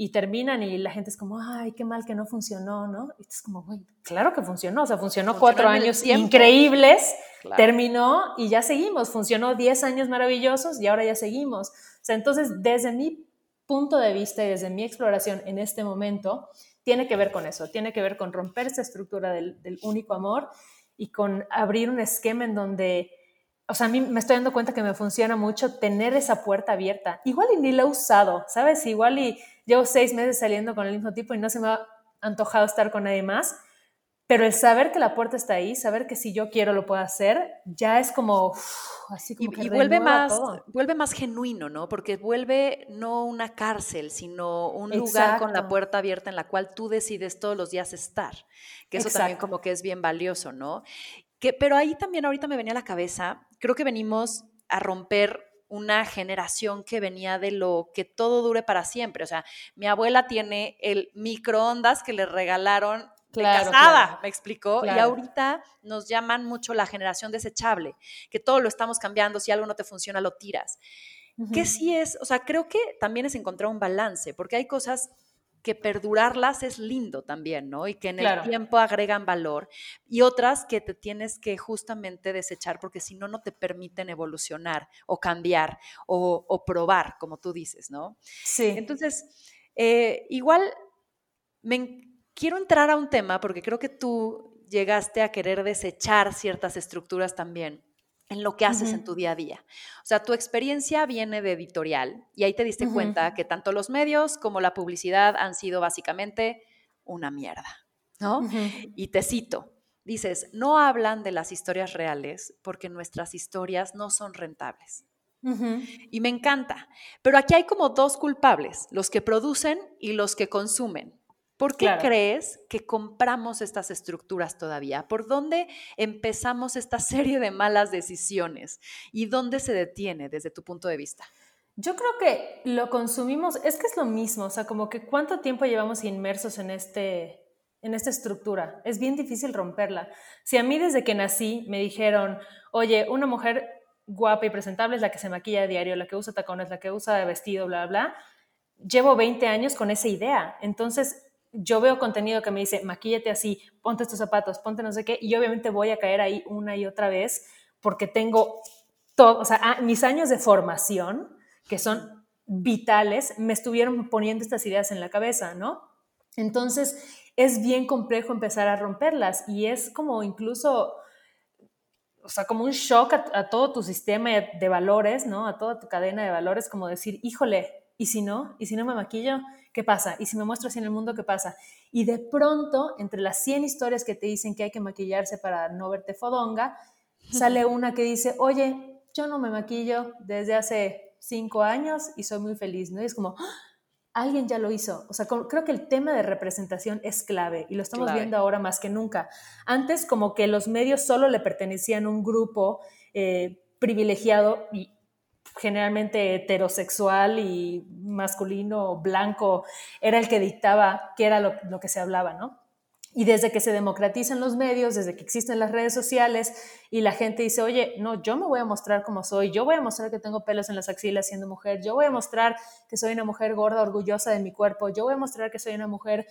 y terminan y la gente es como, ay, qué mal que no funcionó, ¿no? Y es como, güey, claro que funcionó, o sea, funcionó, cuatro años increíbles, terminó y ya seguimos, funcionó diez años maravillosos y ahora ya seguimos. O sea, entonces, desde mi punto de vista y desde mi exploración en este momento, tiene que ver con eso, tiene que ver con romper esa estructura del, del único amor y con abrir un esquema en donde o sea, a mí me estoy dando cuenta que me funciona mucho tener esa puerta abierta. Igual y ni la he usado, ¿sabes? Igual y llevo seis meses saliendo con el mismo tipo y no se me ha antojado estar con nadie más, pero el saber que la puerta está ahí, saber que si yo quiero lo puedo hacer, ya es como así como y, vuelve más vuelve más genuino, ¿no? Porque vuelve no una cárcel, sino un lugar con la puerta abierta en la cual tú decides todos los días estar. Que eso también como que es bien valioso, ¿no? Que, pero ahí también ahorita me venía a la cabeza, creo que venimos a romper una generación que venía de lo que todo dure para siempre. O sea, mi abuela tiene el microondas que le regalaron de casada, me explicó. Y ahorita nos llaman mucho la generación desechable, que todo lo estamos cambiando, si algo no te funciona, lo tiras. Que sí es, o sea, creo que también es encontrar un balance, porque hay cosas que perdurarlas es lindo también, ¿no? Y que en el tiempo agregan valor. Y otras que te tienes que justamente desechar porque si no, no te permiten evolucionar o cambiar o, probar, como tú dices, ¿no? Sí. Entonces, eh, igual me, quiero entrar a un tema porque creo que tú llegaste a querer desechar ciertas estructuras también en lo que haces en tu día a día. O sea, tu experiencia viene de editorial y ahí te diste cuenta que tanto los medios como la publicidad han sido básicamente una mierda, ¿no? Y te cito, dices, no hablan de las historias reales porque nuestras historias no son rentables. Y me encanta, pero aquí hay como dos culpables, los que producen y los que consumen. ¿Por qué crees que compramos estas estructuras todavía? ¿Por dónde empezamos esta serie de malas decisiones? ¿Y dónde se detiene desde tu punto de vista? Yo creo que lo consumimos, es que es lo mismo, o sea, como que cuánto tiempo llevamos inmersos en, este, en esta estructura. Es bien difícil romperla. Si a mí desde que nací me dijeron, oye, una mujer guapa y presentable es la que se maquilla a diario, la que usa tacones, la que usa vestido, bla, bla, llevo 20 años con esa idea. Entonces, yo veo contenido que me dice, maquíllate así, ponte estos zapatos, ponte no sé qué, y obviamente voy a caer ahí una y otra vez porque tengo todo, o sea, ah, mis años de formación, que son vitales, me estuvieron poniendo estas ideas en la cabeza, ¿no? Entonces, es bien complejo empezar a romperlas y es como incluso, o sea, como un shock a, a todo tu sistema de valores, ¿no? A toda tu cadena de valores, como decir, híjole, ¿y si no? ¿Y si no me maquillo? ¿Qué pasa? ¿Y si me muestro así en el mundo? ¿Qué pasa? Y de pronto, entre las 100 historias que te dicen que hay que maquillarse para no verte fodonga, sale una que dice, oye, yo no me maquillo desde hace cinco años y soy muy feliz, ¿no? Y es como, ¡Ah! alguien ya lo hizo. O sea, creo que el tema de representación es clave y lo estamos viendo ahora más que nunca. Antes como que los medios solo le pertenecían a un grupo eh, privilegiado y generalmente heterosexual y masculino, blanco, era el que dictaba qué era lo, que se hablaba, ¿no? Y desde que se democratizan los medios, desde que existen las redes sociales y la gente dice, oye, no, yo me voy a mostrar como soy, yo voy a mostrar que tengo pelos en las axilas siendo mujer, yo voy a mostrar que soy una mujer gorda, orgullosa de mi cuerpo, yo voy a mostrar que soy una mujer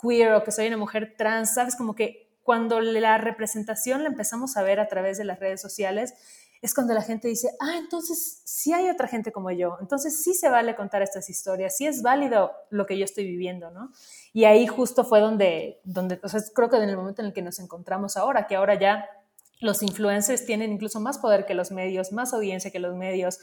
queer o que soy una mujer trans, ¿sabes? Como que cuando la representación la empezamos a ver a través de las redes sociales, es cuando la gente dice, ah, entonces sí hay otra gente como yo, entonces sí se vale contar estas historias, sí es válido lo que yo estoy viviendo, ¿no? Y ahí justo fue donde, donde o sea, creo que en el momento en el que nos encontramos ahora, que ahora ya los influencers tienen incluso más poder que los medios, más audiencia que los medios,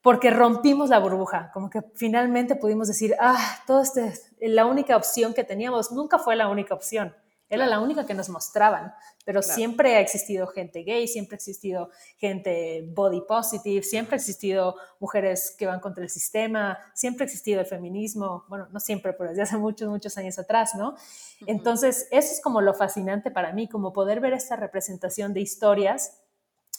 porque rompimos la burbuja, como que finalmente pudimos decir, ah, todo este, la única opción que teníamos nunca fue la única opción era la única que nos mostraban, pero siempre ha existido gente gay, siempre ha existido gente body positive, siempre ha existido mujeres que van contra el sistema, siempre ha existido el feminismo, bueno, no siempre, pero desde hace muchos, muchos años atrás, ¿no? Entonces, eso es como lo fascinante para mí, como poder ver esta representación de historias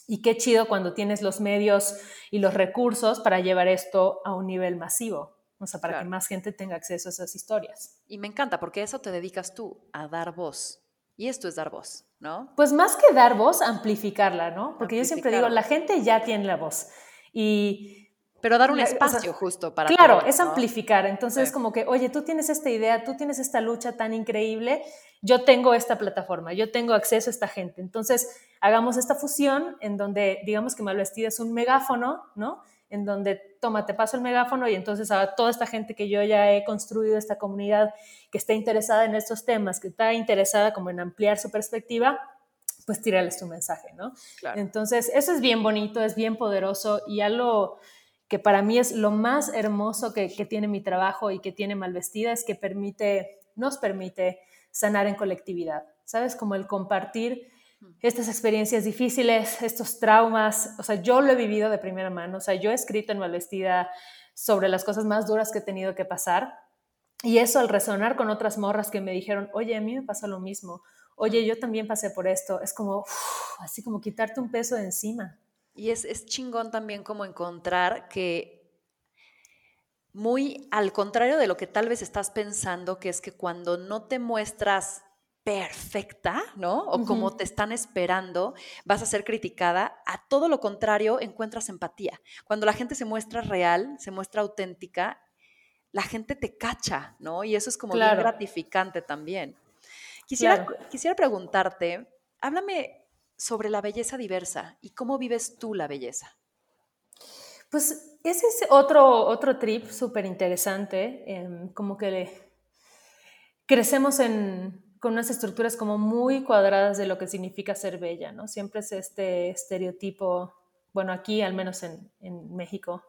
y qué chido cuando tienes los medios y los recursos para llevar esto a un nivel masivo. O sea, para que más gente tenga acceso a esas historias. Y me encanta, porque eso te dedicas tú, a dar voz. Y esto es dar voz, ¿no? Pues más que dar voz, amplificarla, ¿no? Porque yo siempre digo, la gente ya tiene la voz. Y pero dar un espacio justo para... Claro, es amplificar. Entonces, como que, oye, tú tienes esta idea, tú tienes esta lucha tan increíble, yo tengo esta plataforma, yo tengo acceso a esta gente. Entonces, hagamos esta fusión en donde, digamos que Malvestida es un megáfono, ¿no? En donde, toma, te paso el megáfono y entonces a toda esta gente que yo ya he construido, esta comunidad que está interesada en estos temas, que está interesada como en ampliar su perspectiva, pues tírales tu mensaje, ¿no? Entonces, eso es bien bonito, es bien poderoso y algo que para mí es lo más hermoso que, que tiene mi trabajo y que tiene Malvestida es que permite, nos permite sanar en colectividad, ¿sabes? Como el compartir estas experiencias difíciles, estos traumas, o sea, yo lo he vivido de primera mano, o sea, yo he escrito en Malvestida sobre las cosas más duras que he tenido que pasar y eso al resonar con otras morras que me dijeron, oye, a mí me pasó lo mismo, oye, yo también pasé por esto, es como, así como quitarte un peso de encima. Y es, es chingón también como encontrar que muy al contrario de lo que tal vez estás pensando, que es que cuando no te muestras perfecta, ¿no? O como te están esperando, vas a ser criticada. A todo lo contrario, encuentras empatía. Cuando la gente se muestra real, se muestra auténtica, la gente te cacha, ¿no? Y eso es como bien gratificante también. Quisiera, quisiera preguntarte, háblame sobre la belleza diversa y cómo vives tú la belleza. Pues ese es otro, otro trip súper interesante, em, como que crecemos en, con unas estructuras como muy cuadradas de lo que significa ser bella, ¿no? Siempre es este estereotipo, bueno, aquí al menos en, México,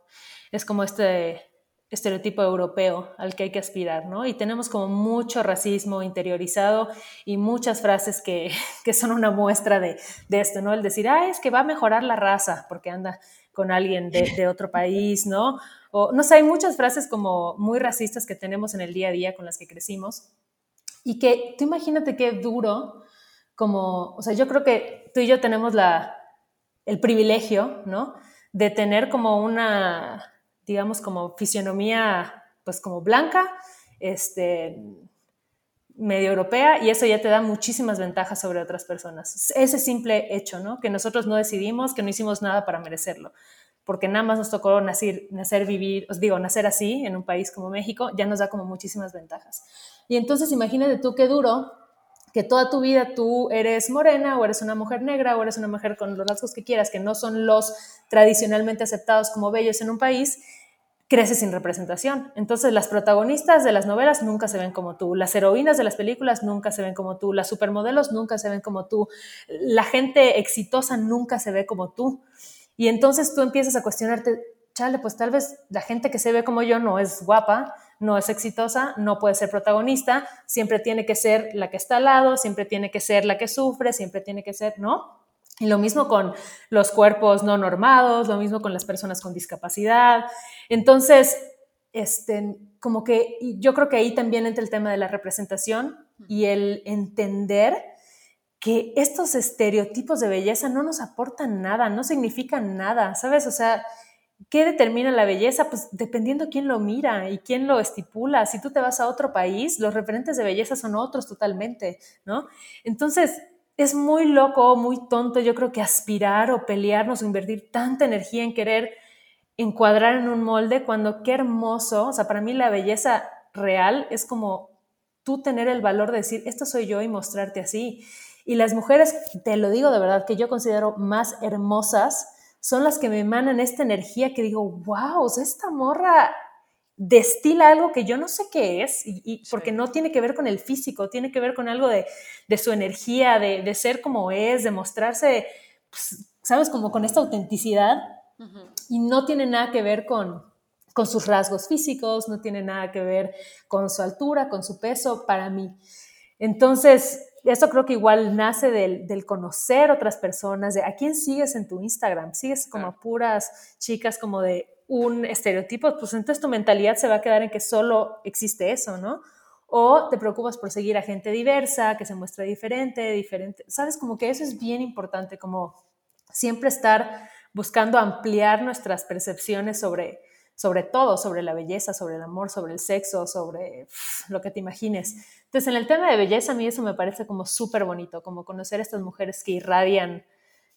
es como este estereotipo europeo al que hay que aspirar, ¿no? Y tenemos como mucho racismo interiorizado y muchas frases que, que son una muestra de, de, esto, ¿no? El decir, ah, es que va a mejorar la raza porque anda con alguien de, de, otro país, ¿no? O, no sé, hay muchas frases como muy racistas que tenemos en el día a día con las que crecimos y que tú imagínate qué duro, como, o sea, yo creo que tú y yo tenemos la, el privilegio, ¿no? De tener como una, digamos, como fisionomía, pues como blanca, este, medio europea, y eso ya te da muchísimas ventajas sobre otras personas. Ese simple hecho, ¿no? Que nosotros no decidimos, que no hicimos nada para merecerlo porque nada más nos tocó nacer, nacer, vivir, os digo, nacer así en un país como México, ya nos da como muchísimas ventajas. Y entonces imagínate tú qué duro que toda tu vida tú eres morena o eres una mujer negra o eres una mujer con los rasgos que quieras, que no son los tradicionalmente aceptados como bellos en un país, creces sin representación. Entonces las protagonistas de las novelas nunca se ven como tú, las heroínas de las películas nunca se ven como tú, las supermodelos nunca se ven como tú, la gente exitosa nunca se ve como tú. Y entonces tú empiezas a cuestionarte, chale, pues tal vez la gente que se ve como yo no es guapa, no es exitosa, no puede ser protagonista, siempre tiene que ser la que está al lado, siempre tiene que ser la que sufre, siempre tiene que ser, ¿no? Y lo mismo con los cuerpos no normados, lo mismo con las personas con discapacidad. Entonces, este, como que yo creo que ahí también entra el tema de la representación y el entender que estos estereotipos de belleza no nos aportan nada, no significan nada, ¿sabes? O sea, ¿qué determina la belleza? Pues dependiendo quién lo mira y quién lo estipula. Si tú te vas a otro país, los referentes de belleza son otros totalmente, ¿no? Entonces, es muy loco, muy tonto, yo creo que aspirar o pelearnos o invertir tanta energía en querer encuadrar en un molde cuando qué hermoso, o sea, para mí la belleza real es como tú tener el valor de decir, esto soy yo y mostrarte así. Y las mujeres, te lo digo de verdad, que yo considero más hermosas, son las que me emanan esta energía que digo, wow, esta morra destila algo que yo no sé qué es, y, porque no tiene que ver con el físico, tiene que ver con algo de, su energía, de, ser como es, de mostrarse, pues, ¿sabes? Como con esta autenticidad, y no tiene nada que ver con, con sus rasgos físicos, no tiene nada que ver con su altura, con su peso, para mí. Entonces, eso creo que igual nace del, conocer otras personas, de a quién sigues en tu Instagram, sigues como puras chicas como de un estereotipo, pues entonces tu mentalidad se va a quedar en que solo existe eso, ¿no? O te preocupas por seguir a gente diversa, que se muestra diferente, diferente. Sabes, como que eso es bien importante, como siempre estar buscando ampliar nuestras percepciones sobre, sobre todo, sobre la belleza, sobre el amor, sobre el sexo, sobre lo que te imagines. Entonces, en el tema de belleza, a mí eso me parece como súper bonito, como conocer a estas mujeres que irradian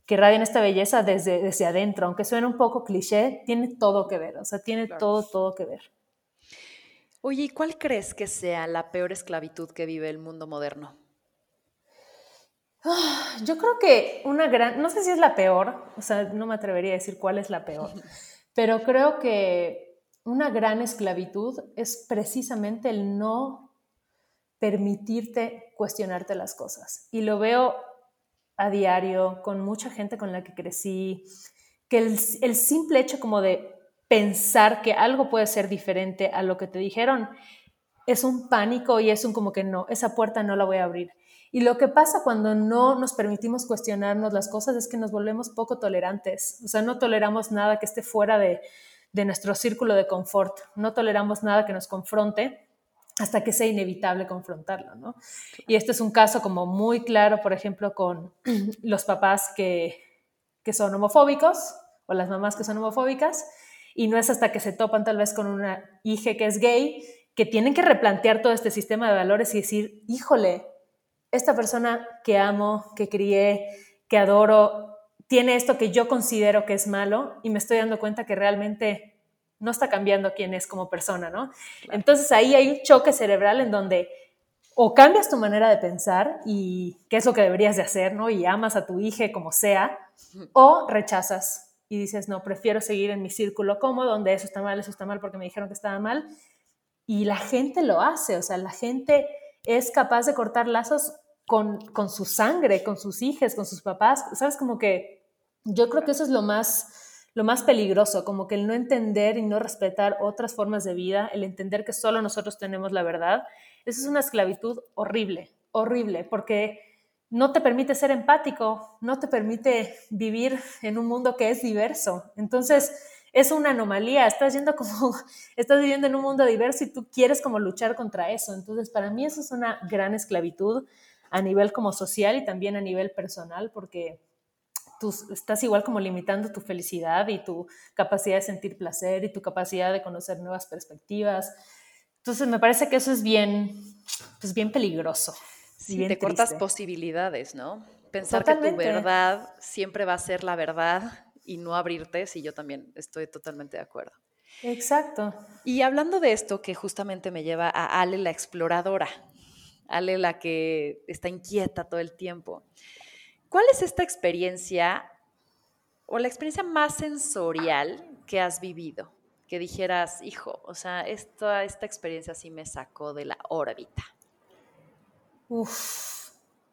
que radian esta belleza desde, desde adentro, aunque suene un poco cliché, tiene todo que ver, o sea, tiene todo, todo que ver. Oye, ¿y cuál crees que sea la peor esclavitud que vive el mundo moderno? Ah, yo creo que una gran, no sé si es la peor, o sea, no me atrevería a decir cuál es la peor, pero creo que una gran esclavitud es precisamente el no permitirte cuestionarte las cosas. Y lo veo a diario, con mucha gente con la que crecí, que el, simple hecho como de pensar que algo puede ser diferente a lo que te dijeron es un pánico y es un como que no, esa puerta no la voy a abrir. Y lo que pasa cuando no nos permitimos cuestionarnos las cosas es que nos volvemos poco tolerantes, o sea, no toleramos nada que esté fuera de, de nuestro círculo de confort, no toleramos nada que nos confronte hasta que sea inevitable confrontarlo, ¿no? Y este es un caso como muy claro, por ejemplo, con los papás que, que son homofóbicos o las mamás que son homofóbicas, y no es hasta que se topan tal vez con una hija que es gay que tienen que replantear todo este sistema de valores y decir, híjole, esta persona que amo, que crié, que adoro, tiene esto que yo considero que es malo y me estoy dando cuenta que realmente no está cambiando quién es como persona, ¿no? Entonces ahí hay un choque cerebral en donde o cambias tu manera de pensar y qué es lo que deberías de hacer, ¿no? Y amas a tu hija como sea, o rechazas y dices, no, prefiero seguir en mi círculo cómodo, donde eso está mal, eso está mal porque me dijeron que estaba mal. Y la gente lo hace, o sea, la gente es capaz de cortar lazos con, con su sangre, con sus hijas, con sus papás. ¿Sabes? Como que yo creo que eso es lo más lo más peligroso, como que el no entender y no respetar otras formas de vida, el entender que solo nosotros tenemos la verdad, eso es una esclavitud horrible, horrible, porque no te permite ser empático, no te permite vivir en un mundo que es diverso. Entonces, es una anomalía, estás yendo como, estás viviendo en un mundo diverso y tú quieres como luchar contra eso. Entonces, para mí eso es una gran esclavitud a nivel como social y también a nivel personal, porque tú estás igual como limitando tu felicidad y tu capacidad de sentir placer y tu capacidad de conocer nuevas perspectivas. Entonces me parece que eso es bien, pues bien peligroso. Sí, te cortas posibilidades, ¿no? Pensar que tu verdad siempre va a ser la verdad y no abrirte, sí, yo también estoy totalmente de acuerdo. Exacto. Y hablando de esto, que justamente me lleva a Ale la exploradora, Ale la que está inquieta todo el tiempo. ¿Cuál es esta experiencia o la experiencia más sensorial que has vivido? Que dijeras, hijo, o sea, esta, esta experiencia sí me sacó de la órbita. Uf,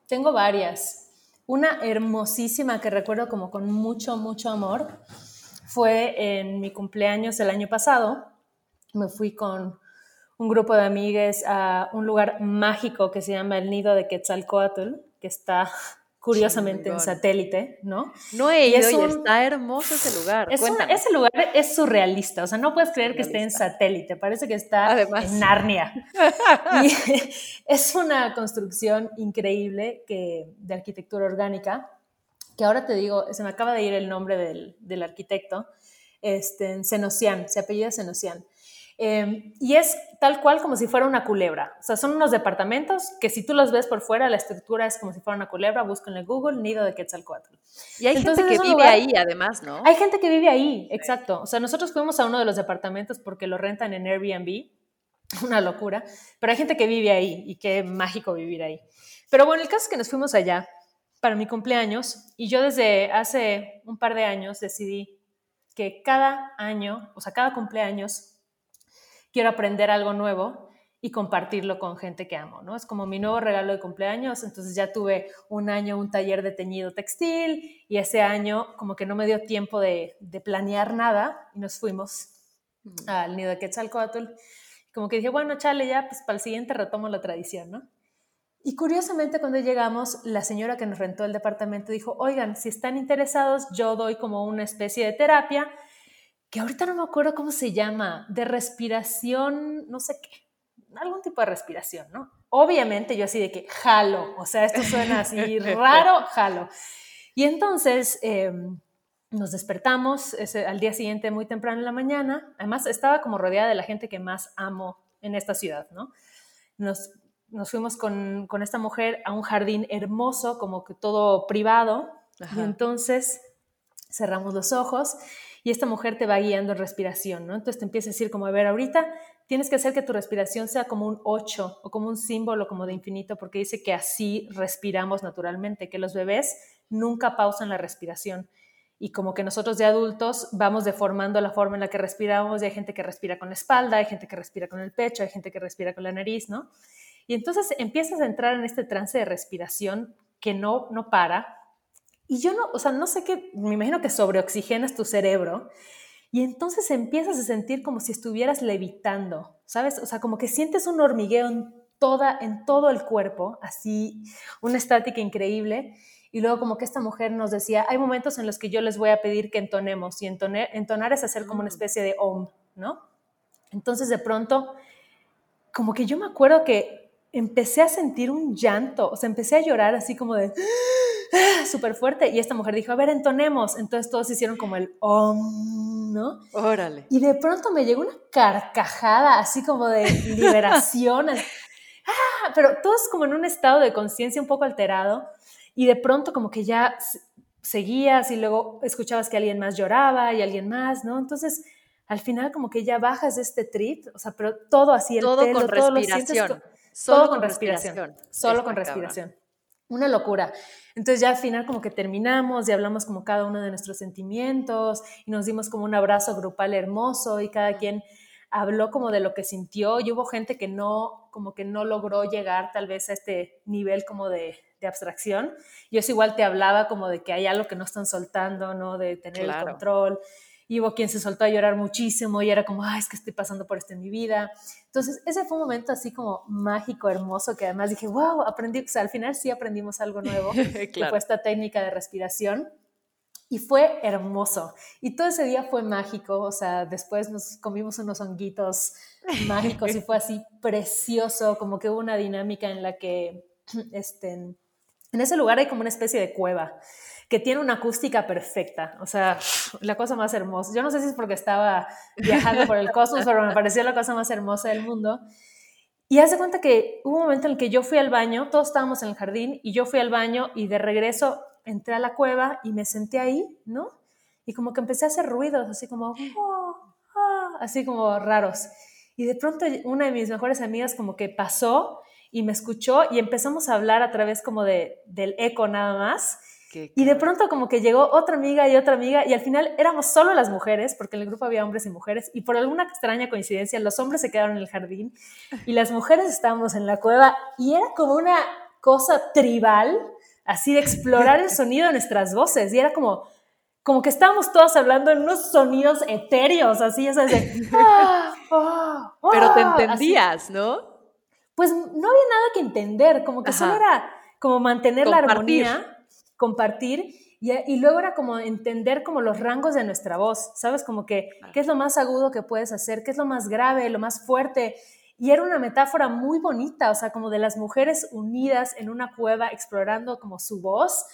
tengo varias. Una hermosísima que recuerdo como con mucho, mucho amor fue en mi cumpleaños el año pasado. Me fui con un grupo de amigues a un lugar mágico que se llama el Nido de Quetzalcoatl, que está curiosamente en satélite, ¿no? No he ido y, está hermoso ese lugar. ese lugar es surrealista, o sea, no puedes creer que esté en satélite, parece que está en Narnia. y es una construcción increíble que, de arquitectura orgánica, que ahora te digo, se me acaba de ir el nombre del, del arquitecto, este, Senocian, se apellida Senocian. Em, y es tal cual como si fuera una culebra. O sea, son unos departamentos que si tú los ves por fuera, la estructura es como si fuera una culebra. Búsquenle Google, nido de Quetzalcoatl. Y hay gente que vive ahí, además, ¿no? Hay gente que vive ahí, exacto. O sea, nosotros fuimos a uno de los departamentos porque lo rentan en Airbnb. Una locura. Pero hay gente que vive ahí y qué mágico vivir ahí. Pero bueno, el caso es que nos fuimos allá para mi cumpleaños y yo desde hace un par de años decidí que cada año, o sea, cada cumpleaños quiero aprender algo nuevo y compartirlo con gente que amo, ¿no? Es como mi nuevo regalo de cumpleaños, entonces ya tuve un año un taller de teñido textil y ese año como que no me dio tiempo de, planear nada y nos fuimos mm. al nido de Quetzalcoatl. Como que dije, bueno, chale, ya, pues para el siguiente retomo la tradición, ¿no? Y curiosamente cuando llegamos, la señora que nos rentó el departamento dijo, oigan, si están interesados, yo doy como una especie de terapia que ahorita no me acuerdo cómo se llama, de respiración, no sé qué, algún tipo de respiración, ¿no? Obviamente yo así de que jalo, o sea, esto suena así raro, jalo. Y entonces em, nos despertamos ese, al día siguiente muy temprano en la mañana, además estaba como rodeada de la gente que más amo en esta ciudad, ¿no? Nos, nos fuimos con, con, esta mujer a un jardín hermoso, como que todo privado, y entonces cerramos los ojos y esta mujer te va guiando en respiración, ¿no? Entonces te empieza a decir como, a ver, ahorita tienes que hacer que tu respiración sea como un 8 o como un símbolo como de infinito, porque dice que así respiramos naturalmente, que los bebés nunca pausan la respiración. Y como que nosotros de adultos vamos deformando la forma en la que respiramos, hay gente que respira con la espalda, hay gente que respira con el pecho, hay gente que respira con la nariz, ¿no? Y entonces empiezas a entrar en este trance de respiración que no, no para, y yo no, o sea, no sé qué, me imagino que sobreoxigenas tu cerebro y entonces empiezas a sentir como si estuvieras levitando, ¿sabes? O sea, como que sientes un hormigueo en, toda, en todo el cuerpo, así, una estática increíble. Y luego como que esta mujer nos decía, hay momentos en los que yo les voy a pedir que entonemos y entonar, entonar es hacer como una mm. especie de om, ¿no? Entonces de pronto, como que yo me acuerdo que empecé a sentir un llanto, o sea, empecé a llorar así como de súper fuerte. Y esta mujer dijo, a ver, entonemos. Entonces todos hicieron como el om, ¿no? Órale. Y de pronto me llegó una carcajada, así como de liberación. ah, pero todos como en un estado de conciencia un poco alterado. Y de pronto como que ya seguías y luego escuchabas que alguien más lloraba y alguien más, ¿no? Entonces, al final como que ya bajas de este trip, o sea, pero todo así, el todo con respiración. Todo con respiración. Solo con respiración. Una locura. Entonces ya al final como que terminamos y hablamos como cada uno de nuestros sentimientos y nos dimos como un abrazo grupal hermoso y cada quien habló como de lo que sintió y hubo gente que no, como que no logró llegar tal vez a este nivel como de, de abstracción. Yo es igual te hablaba como de que hay algo que no están soltando, ¿no? De tener el control y hubo quien se soltó a llorar muchísimo y era como, ay, es que estoy pasando por esto en mi vida. Entonces, ese fue un momento así como mágico, hermoso, que además dije, wow, aprendí, o sea, al final sí aprendimos algo nuevo, que fue esta técnica de respiración. Y fue hermoso. Y todo ese día fue mágico, o sea, después nos comimos unos honguitos mágicos y fue así precioso, como que hubo una dinámica en la que, este, en ese lugar hay como una especie de cueva que tiene una acústica perfecta, o sea, la cosa más hermosa. Yo no sé si es porque estaba viajando por el cosmos, pero me pareció la cosa más hermosa del mundo. Y hace cuenta que hubo un momento en el que yo fui al baño, todos estábamos en el jardín, y yo fui al baño y de regreso entré a la cueva y me senté ahí, ¿no? Y como que empecé a hacer ruidos, así como, oh, ah", así como raros. Y de pronto una de mis mejores amigas como que pasó y me escuchó y empezamos a hablar a través como de, del eco nada más y de pronto como que llegó otra amiga y otra amiga y al final éramos solo las mujeres, porque en el grupo había hombres y mujeres, y por alguna extraña coincidencia los hombres se quedaron en el jardín y las mujeres estábamos en la cueva y era como una cosa tribal, así de explorar el sonido de nuestras voces y era como como que estábamos todas hablando en unos sonidos etéreos, así, es de... Ah, ah, Pero te ah", entendías, ¿no? Pues no había nada que entender, como que solo era como mantener la armonía, compartir, y, y, luego era como entender como los rangos de nuestra voz, ¿sabes? Como que qué es lo más agudo que puedes hacer, qué es lo más grave, lo más fuerte. Y era una metáfora muy bonita, o sea, como de las mujeres unidas en una cueva explorando como su voz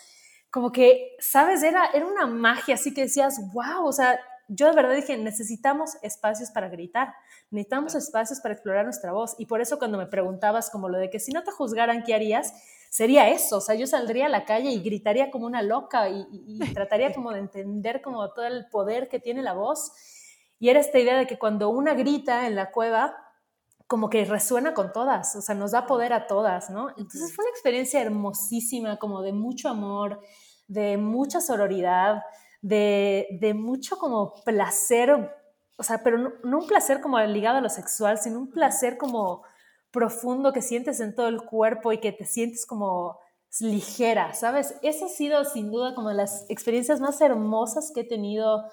como que, ¿sabes? Era, era una magia, así que decías, wow, o sea, yo de verdad dije, necesitamos espacios para gritar, necesitamos espacios para explorar nuestra voz. Y por eso cuando me preguntabas como lo de que si no te juzgaran, ¿qué harías? Sería eso, o sea, yo saldría a la calle y gritaría como una loca y, y trataría como de entender como todo el poder que tiene la voz. Y era esta idea de que cuando una grita en la cueva, como que resuena con todas, o sea, nos da poder a todas, ¿no? Entonces fue una experiencia hermosísima, como de mucho amor, de mucha sororidad, de, mucho como placer, o sea, pero no, un placer como ligado a lo sexual, sino un placer como profundo que sientes en todo el cuerpo y que te sientes como ligera, ¿sabes? Esa ha sido sin duda como las experiencias más hermosas que he tenido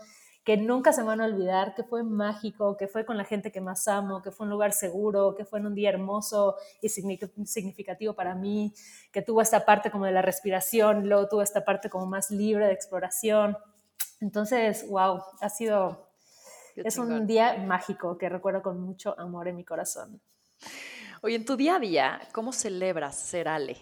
que nunca se me van a olvidar, que fue mágico, que fue con la gente que más amo, que fue un lugar seguro, que fue en un día hermoso y significativo para mí, que tuvo esta parte como de la respiración, luego tuvo esta parte como más libre de exploración. Entonces, wow, ha sido, es un día mágico que recuerdo con mucho amor en mi corazón. Oye, en tu día a día, ¿cómo celebras ser Ale?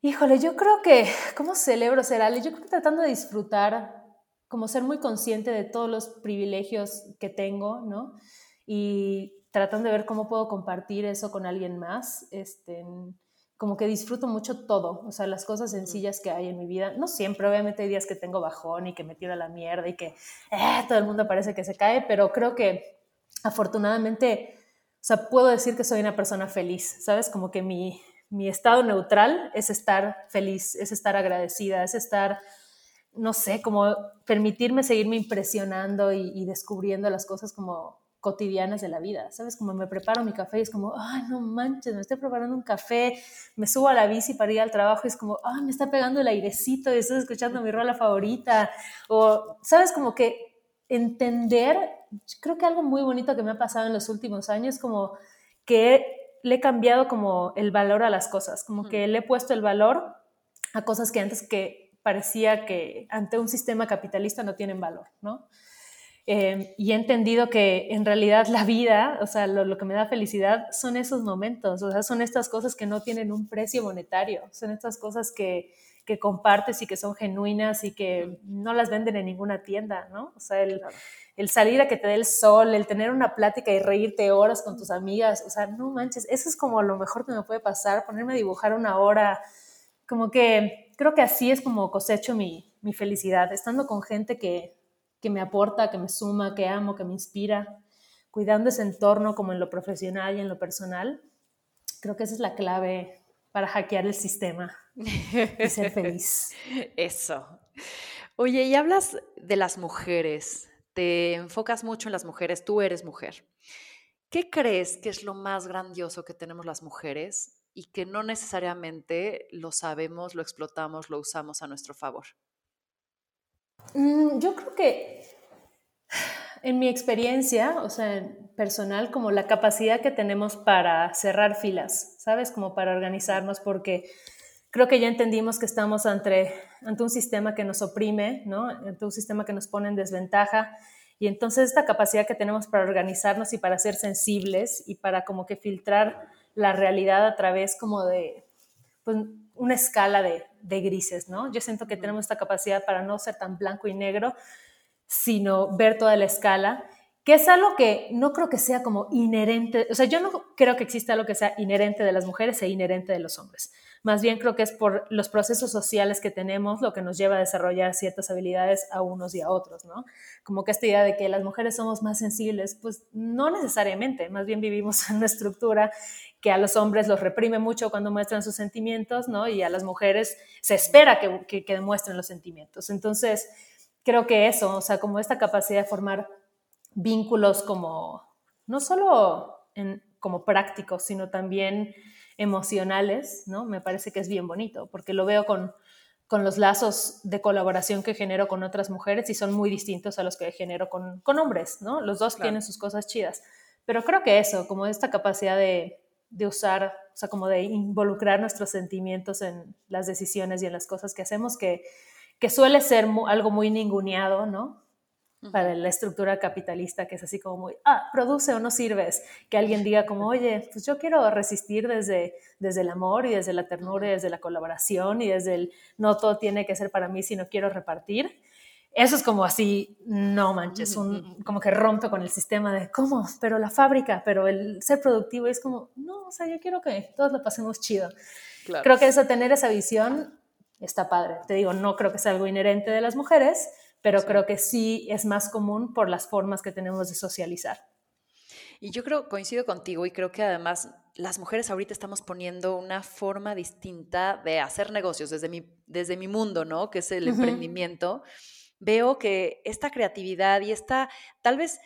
Híjole, yo creo que, ¿cómo celebro ser Ale? Yo creo que tratando de disfrutar como ser muy consciente de todos los privilegios que tengo, ¿no? Y tratando de ver cómo puedo compartir eso con alguien más, este, como que disfruto mucho todo, o sea, las cosas sencillas que hay en mi vida. No siempre, obviamente hay días que tengo bajón y que me tiro a la mierda y que eh, todo el mundo parece que se cae, pero creo que afortunadamente, o sea, puedo decir que soy una persona feliz, ¿sabes? Como que mi, mi estado neutral es estar feliz, es estar agradecida, es estar no sé, como permitirme seguirme impresionando y, descubriendo las cosas como cotidianas de la vida, ¿sabes? Como me preparo mi café y es como, ay, no manches, me estoy preparando un café, me subo a la bici para ir al trabajo y es como, ay, me está pegando el airecito y estoy escuchando mi rola favorita, o, ¿sabes? Como que entender, creo que algo muy bonito que me ha pasado en los últimos años, como que le he cambiado como el valor a las cosas, como que le he puesto el valor a cosas que antes que parecía que ante un sistema capitalista no tienen valor, ¿no? Eh, y he entendido que en realidad la vida, o sea, lo, que me da felicidad son esos momentos, o sea, son estas cosas que no tienen un precio monetario, son estas cosas que, que compartes y que son genuinas y que no las venden en ninguna tienda, ¿no? O sea, el, el salir a que te dé el sol, el tener una plática y reírte horas con tus amigas, o sea, no manches, eso es como lo mejor que me puede pasar, ponerme a dibujar una hora, como que creo que así es como cosecho mi, mi felicidad, estando con gente que, que, me aporta, que me suma, que amo, que me inspira, cuidando ese entorno como en lo profesional y en lo personal. Creo que esa es la clave para hackear el sistema y ser feliz. Eso. Oye, y hablas de las mujeres, te enfocas mucho en las mujeres, tú eres mujer. ¿Qué crees que es lo más grandioso que tenemos las mujeres y que no necesariamente lo sabemos, lo explotamos, lo usamos a nuestro favor? Mm, yo creo que en mi experiencia, o sea, personal, como la capacidad que tenemos para cerrar filas, ¿sabes? Como para organizarnos, porque creo que ya entendimos que estamos ante, ante un sistema que nos oprime, ¿no? Ante un sistema que nos pone en desventaja. Y entonces esta capacidad que tenemos para organizarnos y para ser sensibles y para como que filtrar la realidad a través como de pues, una escala de, de, grises, ¿no? Yo siento que tenemos esta capacidad para no ser tan blanco y negro, sino ver toda la escala, que es algo que no creo que sea como inherente, o sea, yo no creo que exista algo que sea inherente de las mujeres e inherente de los hombres. Más bien creo que es por los procesos sociales que tenemos lo que nos lleva a desarrollar ciertas habilidades a unos y a otros, ¿no? Como que esta idea de que las mujeres somos más sensibles, pues no necesariamente, más bien vivimos en una estructura que a los hombres los reprime mucho cuando muestran sus sentimientos, ¿no? Y a las mujeres se espera que, que, demuestren los sentimientos. Entonces, creo que eso, o sea, como esta capacidad de formar vínculos como, no solo en, como prácticos, sino también emocionales, ¿no? Me parece que es bien bonito, porque lo veo con, con los lazos de colaboración que genero con otras mujeres y son muy distintos a los que genero con, con hombres, ¿no? Los dos tienen sus cosas chidas. Pero creo que eso, como esta capacidad de, de usar, o sea, como de involucrar nuestros sentimientos en las decisiones y en las cosas que hacemos, que, que suele ser algo muy ninguneado, ¿no? Para la estructura capitalista, que es así como muy, ah, produce o no sirves. Que alguien diga como, oye, pues yo quiero resistir desde, desde el amor y desde la ternura y desde la colaboración y desde el no todo tiene que ser para mí, sino quiero repartir. Eso es como así, no manches, un, como que rompe con el sistema de cómo, pero la fábrica, pero el ser productivo es como, no, o sea, yo quiero que todos lo pasemos chido. Creo que eso, tener esa visión está padre. Te digo, no creo que sea algo inherente de las mujeres, pero creo que sí es más común por las formas que tenemos de socializar. Y yo creo, coincido contigo y creo que además las mujeres ahorita estamos poniendo una forma distinta de hacer negocios desde mi, desde mi mundo, ¿no? Que es el emprendimiento. Veo que esta creatividad y esta, tal vez,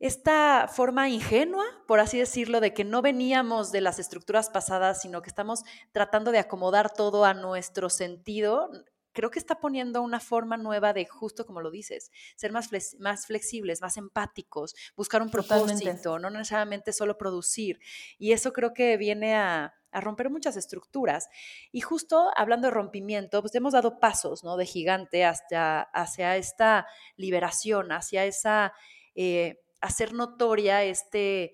esta forma ingenua, por así decirlo, de que no veníamos de las estructuras pasadas, sino que estamos tratando de acomodar todo a nuestro sentido, creo que está poniendo una forma nueva de, justo como lo dices, ser más, más flexibles, más empáticos, buscar un propósito, no necesariamente solo producir. Y eso creo que viene a, romper muchas estructuras. Y justo hablando de rompimiento, pues hemos dado pasos, ¿no? De gigante hasta, hacia esta liberación, hacia esa, eh, hacer notoria este,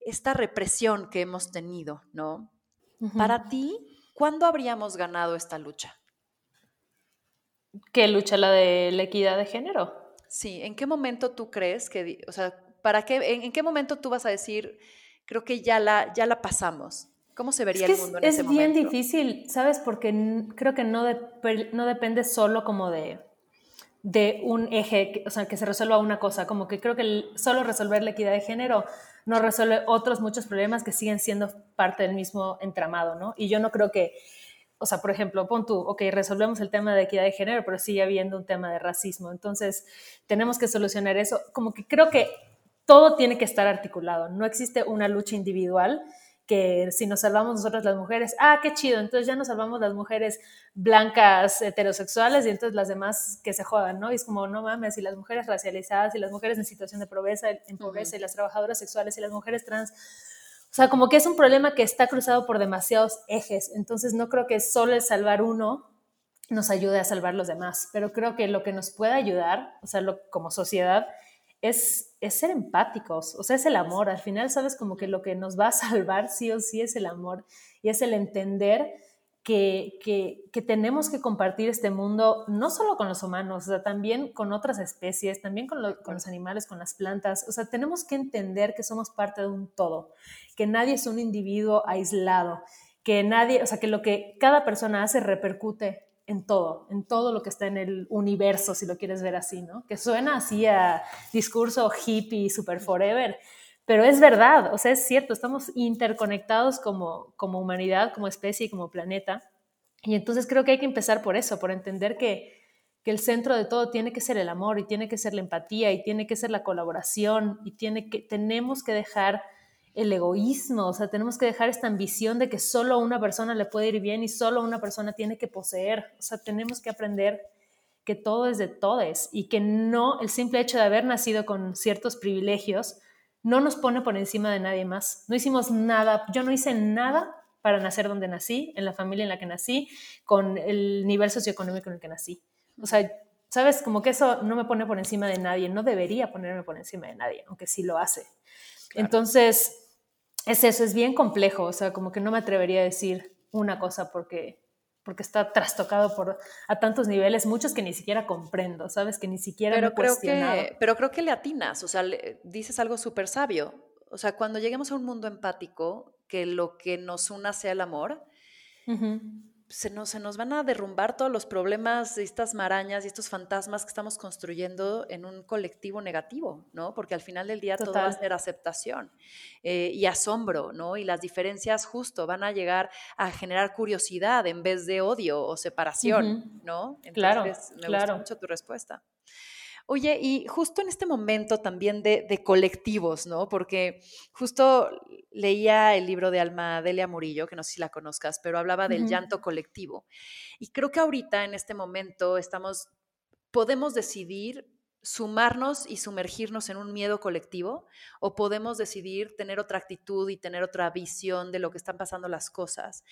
esta represión que hemos tenido, ¿no? Para ti, ¿cuándo habríamos ganado esta lucha? ¿Qué lucha la de la equidad de género? Sí, ¿en qué momento tú crees que, o sea, para qué, en, qué momento tú vas a decir, creo que ya la, ya la pasamos? ¿Cómo se vería el mundo en ese momento? Es bien difícil, ¿sabes? Porque creo que no, no depende solo como de, de un eje, o sea, que se resuelva una cosa, como que creo que solo resolver la equidad de género no resuelve otros muchos problemas que siguen siendo parte del mismo entramado, ¿no? Y yo no creo que o sea, por ejemplo, pon tú, ok, resolvemos el tema de equidad de género, pero sigue habiendo un tema de racismo. Entonces, tenemos que solucionar eso. Como que creo que todo tiene que estar articulado. No existe una lucha individual que si nos salvamos nosotras las mujeres, ah, qué chido, entonces ya nos salvamos las mujeres blancas heterosexuales y entonces las demás que se jodan, ¿no? Y es como, no mames, y las mujeres racializadas y las mujeres en situación de pobreza, en pobreza y las trabajadoras sexuales y las mujeres trans o sea, como que es un problema que está cruzado por demasiados ejes, entonces no creo que solo el salvar uno nos ayude a salvar los demás, pero creo que lo que nos puede ayudar, o sea, como sociedad, es, es ser empáticos, o sea, es el amor. Al final, sabes, como que lo que nos va a salvar sí o sí es el amor y es el entender que, que, tenemos que compartir este mundo no solo con los humanos, o sea, también con otras especies, también con, con, los animales, con las plantas. O sea, tenemos que entender que somos parte de un todo, que nadie es un individuo aislado, que nadie, o sea, que lo que cada persona hace repercute en todo, en todo lo que está en el universo, si lo quieres ver así, ¿no? Que suena así a discurso hippie, super forever, pero es verdad, o sea, es cierto, estamos interconectados como, como humanidad, como especie y como planeta. Y entonces creo que hay que empezar por eso, por entender que, que el centro de todo tiene que ser el amor y tiene que ser la empatía y tiene que ser la colaboración y tiene que, tenemos que dejar el egoísmo, o sea, tenemos que dejar esta ambición de que solo a una persona le puede ir bien y solo una persona tiene que poseer, o sea, tenemos que aprender que todo es de todos y que no el simple hecho de haber nacido con ciertos privilegios no nos pone por encima de nadie más. No hicimos nada, yo no hice nada para nacer donde nací, en la familia en la que nací, con el nivel socioeconómico en el que nací. O sea, sabes, como que eso no me pone por encima de nadie, no debería ponerme por encima de nadie, aunque sí lo hace. Entonces, es eso, es bien complejo, o sea, como que no me atrevería a decir una cosa porque porque está trastocado por a tantos niveles, muchos que ni siquiera comprendo, ¿sabes? Que ni siquiera pero creo que Pero creo que le atinas, o sea, dices algo súper sabio. O sea, cuando lleguemos a un mundo empático, que lo que nos una sea el amor, se nos, se nos van a derrumbar todos los problemas, estas marañas y estos fantasmas que estamos construyendo en un colectivo negativo, ¿no? Porque al final del día todo va a ser aceptación eh, y asombro, ¿no? Y las diferencias justo van a llegar a generar curiosidad en vez de odio o separación, ¿no? claro, me gusta mucho tu respuesta. Oye, y justo en este momento también de, colectivos, ¿no? Porque justo leía el libro de Alma Delia Murillo, que no sé si la conozcas, pero hablaba del llanto colectivo. Y creo que ahorita, en este momento, estamos, podemos decidir sumarnos y sumergirnos en un miedo colectivo o podemos decidir tener otra actitud y tener otra visión de lo que están pasando las cosas.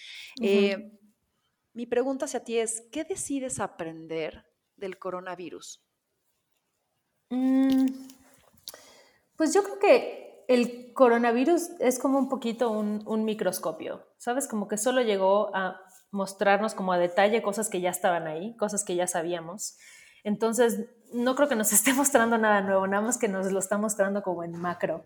Eh, mi pregunta hacia ti es, ¿qué decides aprender del coronavirus? Mm, pues yo creo que el coronavirus es como un poquito un, un microscopio, ¿sabes? Como que solo llegó a mostrarnos como a detalle cosas que ya estaban ahí, cosas que ya sabíamos. Entonces, no creo que nos esté mostrando nada nuevo, nada más que nos lo está mostrando como en macro.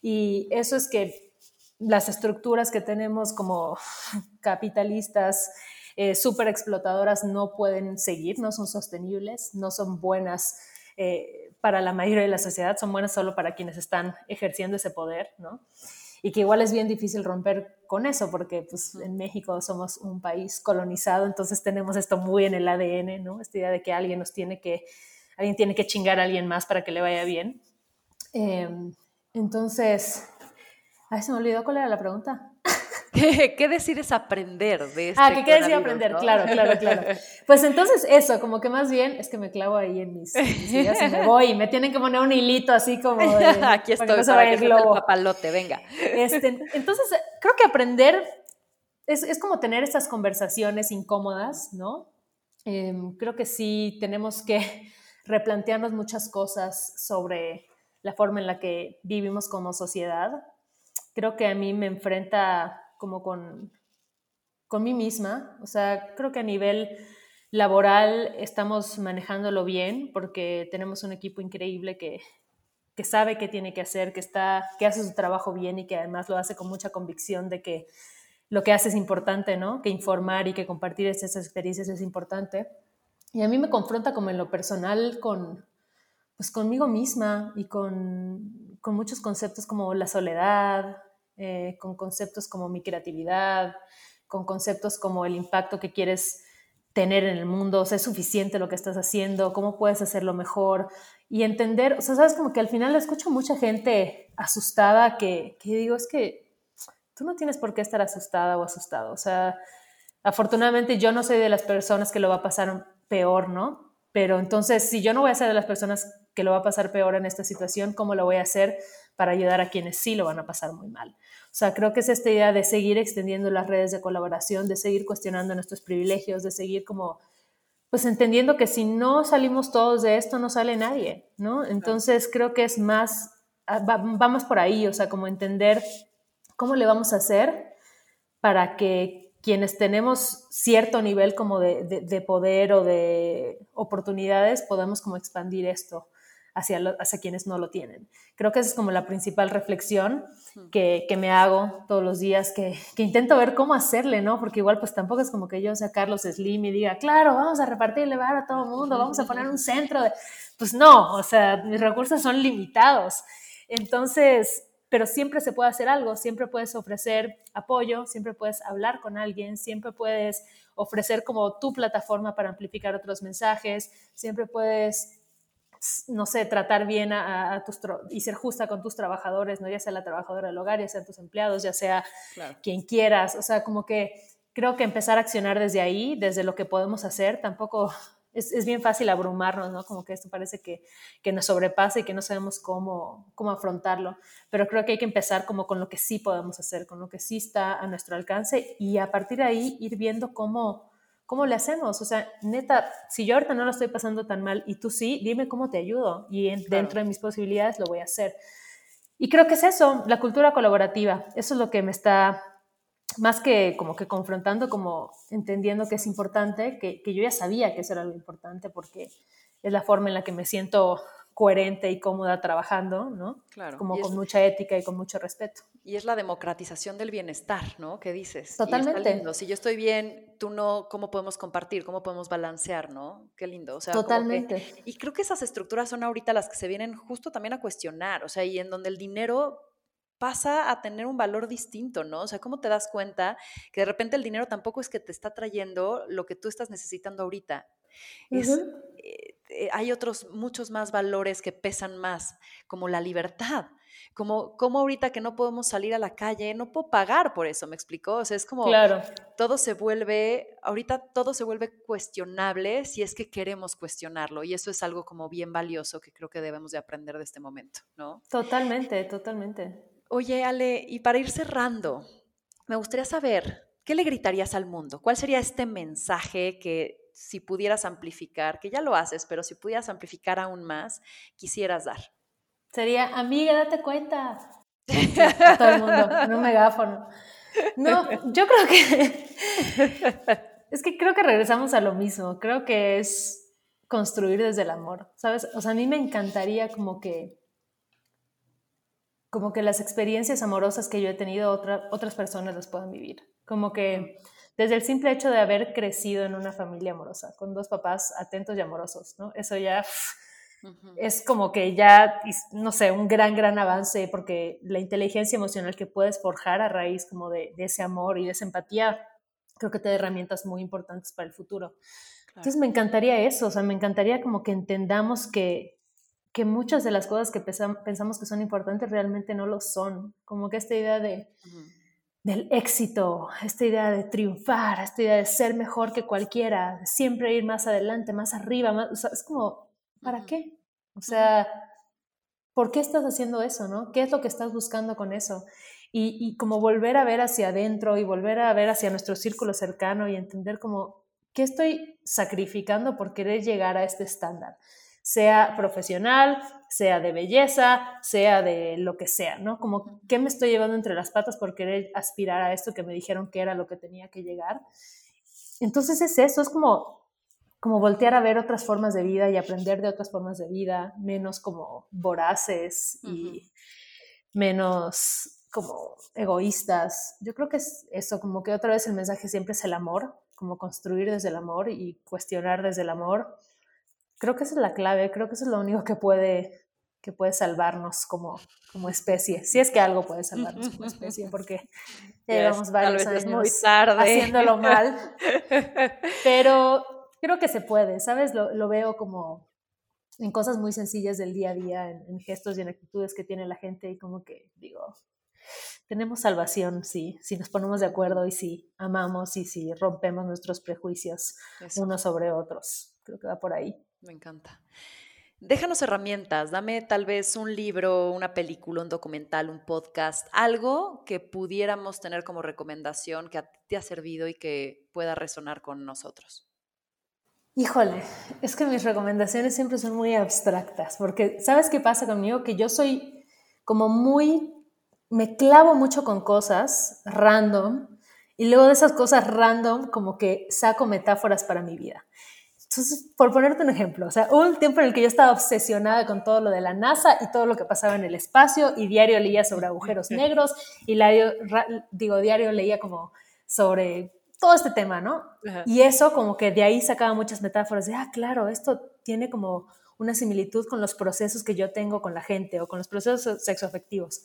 Y eso es que las estructuras que tenemos como capitalistas, eh, súper explotadoras, no pueden seguir, no son sostenibles, no son buenas eh, para la mayoría de la sociedad, son buenas solo para quienes están ejerciendo ese poder, ¿no? y que igual es bien difícil romper con eso, porque pues en México somos un país colonizado, entonces tenemos esto muy en el ADN, ¿no? Esta idea de que alguien nos tiene que, alguien tiene que chingar a alguien más para que le vaya bien. Em, entonces, ay, se me olvidó cuál era la pregunta. ¿Qué, decides aprender de este Ah, ¿qué, decides aprender? Claro, claro, claro. Pues entonces eso, como que más bien es que me clavo ahí en mis, ideas y me voy me tienen que poner un hilito así como de, Aquí estoy, para que, para que el, el papalote, venga. Este, entonces, creo que aprender es, es, como tener estas conversaciones incómodas, ¿no? Em, creo que sí tenemos que replantearnos muchas cosas sobre la forma en la que vivimos como sociedad. Creo que a mí me enfrenta como con, con mí misma. O sea, creo que a nivel laboral estamos manejándolo bien porque tenemos un equipo increíble que, que sabe qué tiene que hacer, que, está, que hace su trabajo bien y que además lo hace con mucha convicción de que lo que hace es importante, ¿no? Que informar y que compartir esas experiencias es importante. Y a mí me confronta como en lo personal con, pues conmigo misma y con, con muchos conceptos como la soledad, eh, con conceptos como mi creatividad, con conceptos como el impacto que quieres tener en el mundo, o sea, es suficiente lo que estás haciendo, cómo puedes hacerlo mejor y entender, o sea, sabes como que al final escucho mucha gente asustada que, que digo, es que tú no tienes por qué estar asustada o asustado, o sea, afortunadamente yo no soy de las personas que lo va a pasar peor, ¿no? Pero entonces, si yo no voy a ser de las personas que lo va a pasar peor en esta situación, ¿cómo lo voy a hacer para ayudar a quienes sí lo van a pasar muy mal? O sea, creo que es esta idea de seguir extendiendo las redes de colaboración, de seguir cuestionando nuestros privilegios, de seguir como, pues entendiendo que si no salimos todos de esto, no sale nadie, ¿no? Entonces creo que es más, ah, vamos por ahí, o sea, como entender cómo le vamos a hacer para que quienes tenemos cierto nivel como de, poder o de oportunidades, podamos como expandir esto hacia, hacia quienes no lo tienen. Creo que esa es como la principal reflexión que, me hago todos los días, que, intento ver cómo hacerle, ¿no? Porque igual pues tampoco es como que yo sea Carlos Slim y diga, claro, vamos a repartirle bar a todo el mundo, vamos a poner un centro de... Pues no, o sea, mis recursos son limitados. Entonces, pero siempre se puede hacer algo, siempre puedes ofrecer apoyo, siempre puedes hablar con alguien, siempre puedes ofrecer como tu plataforma para amplificar otros mensajes, siempre puedes no sé, tratar bien a, tus y ser justa con tus trabajadores, ¿no? Ya sea la trabajadora del hogar, ya sea tus empleados, ya sea quien quieras. O sea, como que creo que empezar a accionar desde ahí, desde lo que podemos hacer, tampoco es, bien fácil abrumarnos, ¿no? Como que esto parece que, que, nos sobrepasa y que no sabemos cómo, cómo afrontarlo. Pero creo que hay que empezar como con lo que sí podemos hacer, con lo que sí está a nuestro alcance y a partir de ahí ir viendo cómo, cómo le hacemos. O sea, neta, si yo ahorita no lo estoy pasando tan mal y tú sí, dime cómo te ayudo y dentro de mis posibilidades lo voy a hacer. Y creo que es eso, la cultura colaborativa. Eso es lo que me está más que como que confrontando, como entendiendo que es importante, que, que, yo ya sabía que eso era lo importante porque es la forma en la que me siento coherente y cómoda trabajando, ¿no? Claro. Como con mucha ética y con mucho respeto. Y es la democratización del bienestar, ¿no? ¿Qué dices? Totalmente. Si yo estoy bien, tú no, ¿cómo podemos compartir? ¿Cómo podemos balancear, no? Qué lindo. O sea, Totalmente. y creo que esas estructuras son ahorita las que se vienen justo también a cuestionar, o sea, y en donde el dinero pasa a tener un valor distinto, ¿no? O sea, ¿cómo te das cuenta que de repente el dinero tampoco es que te está trayendo lo que tú estás necesitando ahorita? Eh, eh, hay otros, muchos más valores que pesan más, como la libertad. Como, como ahorita que no podemos salir a la calle, no puedo pagar por eso, ¿me explicó? O sea, es como claro. todo se vuelve, ahorita todo se vuelve cuestionable si es que queremos cuestionarlo y eso es algo como bien valioso que creo que debemos de aprender de este momento, ¿no? Totalmente, totalmente. Oye, Ale, y para ir cerrando, me gustaría saber, ¿qué le gritarías al mundo? ¿Cuál sería este mensaje que si pudieras amplificar, que ya lo haces, pero si pudieras amplificar aún más, quisieras dar? Sería, amiga, date cuenta. todo el mundo, en un megáfono. No, yo creo que es que creo que regresamos a lo mismo. Creo que es construir desde el amor, ¿sabes? O sea, a mí me encantaría como que como que las experiencias amorosas que yo he tenido otras personas las puedan vivir. Como que desde el simple hecho de haber crecido en una familia amorosa, con dos papás atentos y amorosos, ¿no? Eso ya es como que ya, no sé, un gran, gran avance, porque la inteligencia emocional que puedes forjar a raíz como de, ese amor y de esa empatía, creo que te da herramientas muy importantes para el futuro. Entonces me encantaría eso, o sea, me encantaría como que entendamos que, que muchas de las cosas que pensamos que son importantes realmente no lo son. Como que esta idea de, del éxito, esta idea de triunfar, esta idea de ser mejor que cualquiera, de siempre ir más adelante, más arriba, más, es como, ¿para qué? O sea, ¿por qué estás haciendo eso, no? ¿Qué es lo que estás buscando con eso? Y, y como volver a ver hacia adentro y volver a ver hacia nuestro círculo cercano y entender como, ¿qué estoy sacrificando por querer llegar a este estándar? Sea profesional, sea de belleza, sea de lo que sea, ¿no? Como, ¿qué me estoy llevando entre las patas por querer aspirar a esto que me dijeron que era lo que tenía que llegar? Entonces es eso, es como, como voltear a ver otras formas de vida y aprender de otras formas de vida, menos como voraces y menos como egoístas. Yo creo que es eso, como que otra vez el mensaje siempre es el amor, como construir desde el amor y cuestionar desde el amor creo que esa es la clave, creo que eso es lo único que puede, que puede salvarnos como, como especie, si es que algo puede salvarnos como especie, porque llevamos varios años muy tarde. haciéndolo mal, pero creo que se puede, ¿sabes? Lo, lo, veo como en cosas muy sencillas del día a día, en, en, gestos y en actitudes que tiene la gente y como que digo, tenemos salvación, sí, si nos ponemos de acuerdo y si amamos y si rompemos nuestros prejuicios unos sobre otros. Creo que va por ahí. Me encanta. Déjanos herramientas, dame tal vez un libro, una película, un documental, un podcast, algo que pudiéramos tener como recomendación que te ha servido y que pueda resonar con nosotros. Híjole, es que mis recomendaciones siempre son muy abstractas, porque ¿sabes qué pasa conmigo? Que yo soy como muy, me clavo mucho con cosas random y luego de esas cosas random como que saco metáforas para mi vida. Entonces, por ponerte un ejemplo, o sea, hubo un tiempo en el que yo estaba obsesionada con todo lo de la NASA y todo lo que pasaba en el espacio y diario leía sobre agujeros negros y diario, digo, diario leía como sobre todo este tema, ¿no? Y eso como que de ahí sacaba muchas metáforas de, ah, claro, esto tiene como una similitud con los procesos que yo tengo con la gente o con los procesos sexoafectivos.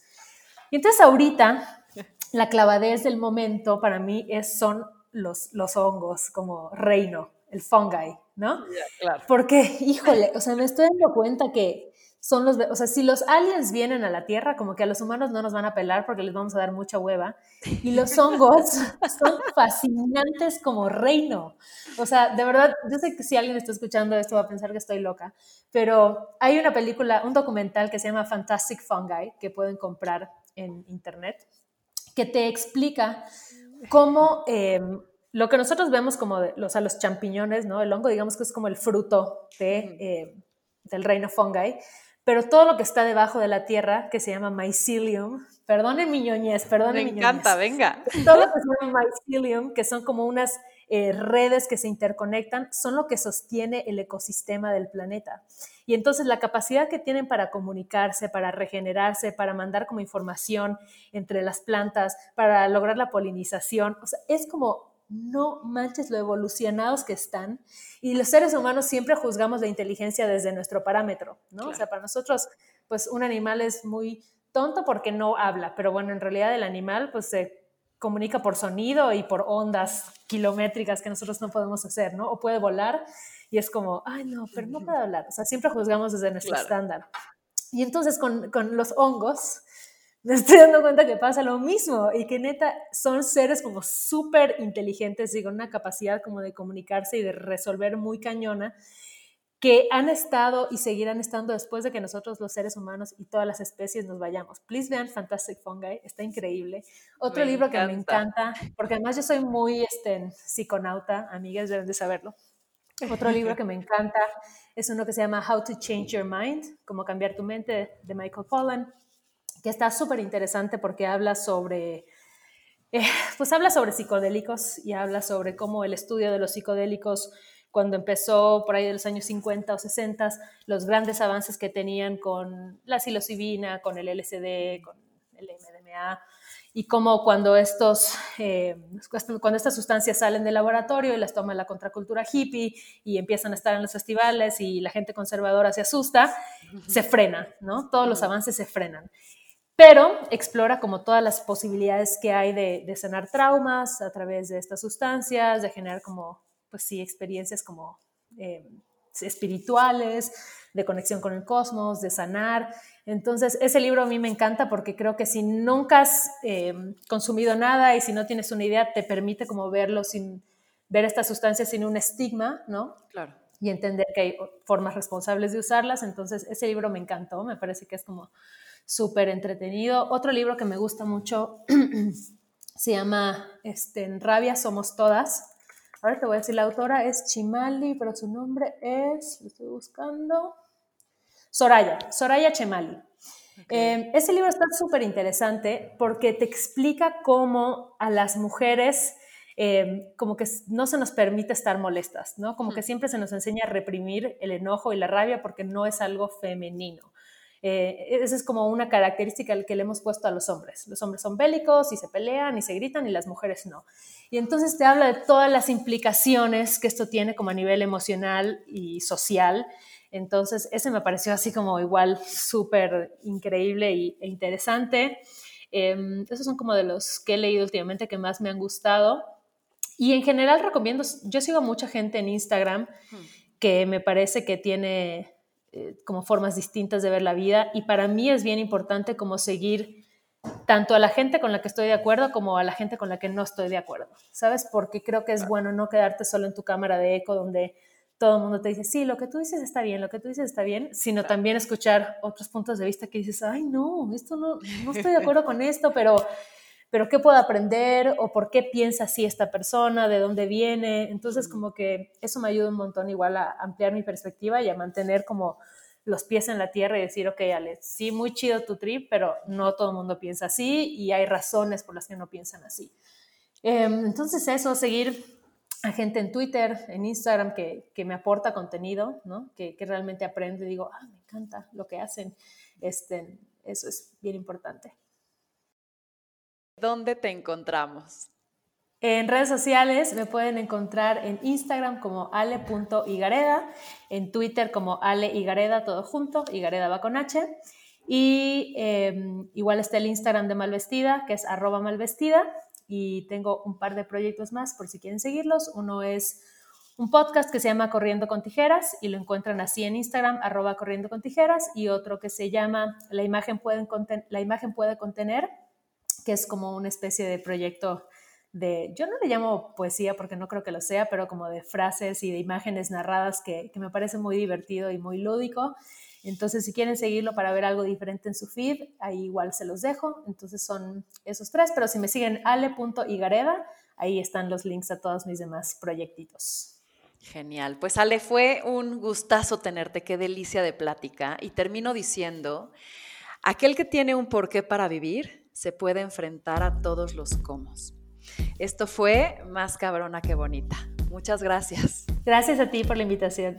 Y entonces ahorita la clavadez del momento para mí es, son los, los hongos como reino, el fungi, ¿no? claro. Porque, híjole, o sea, me estoy dando cuenta que son los, o sea, si los aliens vienen a la Tierra, como que a los humanos no nos van a pelar porque les vamos a dar mucha hueva, y los hongos son fascinantes como reino. O sea, de verdad, yo sé que si alguien está escuchando esto va a pensar que estoy loca, pero hay una película, un documental que se llama Fantastic Fungi, que pueden comprar en internet, que te explica cómo... Em, lo que nosotros vemos como de, los, a los champiñones, ¿no? El hongo, digamos que es como el fruto de, eh, del reino fungi, pero todo lo que está debajo de la tierra, que se llama mycelium, perdonen mi ñoñez, perdonen Me encanta, venga. Todo lo que se llama mycelium, que son como unas eh, redes que se interconectan, son lo que sostiene el ecosistema del planeta. Y entonces la capacidad que tienen para comunicarse, para regenerarse, para mandar como información entre las plantas, para lograr la polinización, o sea, es como no manches lo evolucionados que están. Y los seres humanos siempre juzgamos la inteligencia desde nuestro parámetro, ¿no? O sea, para nosotros, pues un animal es muy tonto porque no habla, pero bueno, en realidad el animal pues se comunica por sonido y por ondas kilométricas que nosotros no podemos hacer, ¿no? O puede volar y es como, ay, no, pero no puede hablar. O sea, siempre juzgamos desde nuestro estándar. Y entonces con, con los hongos me estoy dando cuenta que pasa lo mismo y que neta son seres como súper inteligentes y con una capacidad como de comunicarse y de resolver muy cañona que han estado y seguirán estando después de que nosotros los seres humanos y todas las especies nos vayamos. Please vean Fantastic Fungi, está increíble. Otro libro que me encanta, porque además yo soy muy este, psiconauta, amigas deben de saberlo. Otro libro que me encanta es uno que se llama How to Change Your Mind, cómo cambiar tu mente, de Michael Pollan, que está súper interesante porque habla sobre... Eh, pues habla sobre psicodélicos y habla sobre cómo el estudio de los psicodélicos cuando empezó por ahí de los años 50 o 60, los grandes avances que tenían con la psilocibina, con el LSD, con el MDMA, y cómo cuando, estos, eh, cuando estas sustancias salen del laboratorio y las toma la contracultura hippie y empiezan a estar en los festivales y la gente conservadora se asusta, se frena, ¿no? Todos los avances se frenan. Pero explora como todas las posibilidades que hay de, de sanar traumas a través de estas sustancias, de generar como pues sí, experiencias como eh, espirituales, de conexión con el cosmos, de sanar. Entonces, ese libro a mí me encanta porque creo que si nunca has eh, consumido nada y si no tienes una idea, te permite como verlo sin ver estas sustancias sin un estigma, ¿no? Claro. Y entender que hay formas responsables de usarlas. Entonces, ese libro me encantó, me parece que es como súper entretenido. Otro libro que me gusta mucho se llama este, Rabia Somos Todas Ahora te voy a decir, la autora es Chimali, pero su nombre es, lo estoy buscando, Soraya, Soraya Chemali. Em, ese libro está súper interesante porque te explica cómo a las mujeres em, como que no se nos permite estar molestas, ¿no? Como que siempre se nos enseña a reprimir el enojo y la rabia porque no es algo femenino. Eh, esa es como una característica que le hemos puesto a los hombres. Los hombres son bélicos y se pelean y se gritan y las mujeres no. Y entonces te habla de todas las implicaciones que esto tiene como a nivel emocional y social. Entonces ese me pareció así como igual súper increíble e interesante. Em, esos son como de los que he leído últimamente que más me han gustado. Y en general recomiendo, yo sigo a mucha gente en Instagram que me parece que tiene eh, como formas distintas de ver la vida. Y para mí es bien importante como seguir tanto a la gente con la que estoy de acuerdo como a la gente con la que no estoy de acuerdo, ¿sabes? Porque creo que es bueno no quedarte solo en tu cámara de eco donde todo el mundo te dice, sí, lo que tú dices está bien, lo que tú dices está bien, sino también escuchar otros puntos de vista que dices, ay, no, esto no, no estoy de acuerdo con esto, pero pero qué puedo aprender o por qué piensa así esta persona, de dónde viene. Entonces, como que eso me ayuda un montón igual a ampliar mi perspectiva y a mantener como los pies en la tierra y decir, ok, Alex, sí, muy chido tu trip, pero no todo el mundo piensa así y hay razones por las que no piensan así. Em, entonces, eso, seguir a gente en Twitter, en Instagram que, que me aporta contenido, ¿no? que, que, realmente aprendo y digo, ah, me encanta lo que hacen. Este, eso es bien importante. ¿Dónde te encontramos? En redes sociales me pueden encontrar en Instagram como ale.igareda, en Twitter como ale todo junto, igareda va con H. Y em, igual está el Instagram de Malvestida, que es arroba malvestida. Y tengo un par de proyectos más por si quieren seguirlos. Uno es un podcast que se llama Corriendo con Tijeras y lo encuentran así en Instagram, arroba Corriendo con Tijeras. Y otro que se llama la imagen puede contener que es como una especie de proyecto de, yo no le llamo poesía porque no creo que lo sea, pero como de frases y de imágenes narradas que, me parece muy divertido y muy lúdico. Entonces, si quieren seguirlo para ver algo diferente en su feed, ahí igual se los dejo. Entonces son esos tres, pero si me siguen ale.igareda, ahí están los links a todos mis demás proyectitos. Genial. Pues Ale, fue un gustazo tenerte, qué delicia de plática. Y termino diciendo, aquel que tiene un porqué para vivir, se puede enfrentar a todos los comos. Esto fue más cabrona que bonita. Muchas gracias. Gracias a ti por la invitación.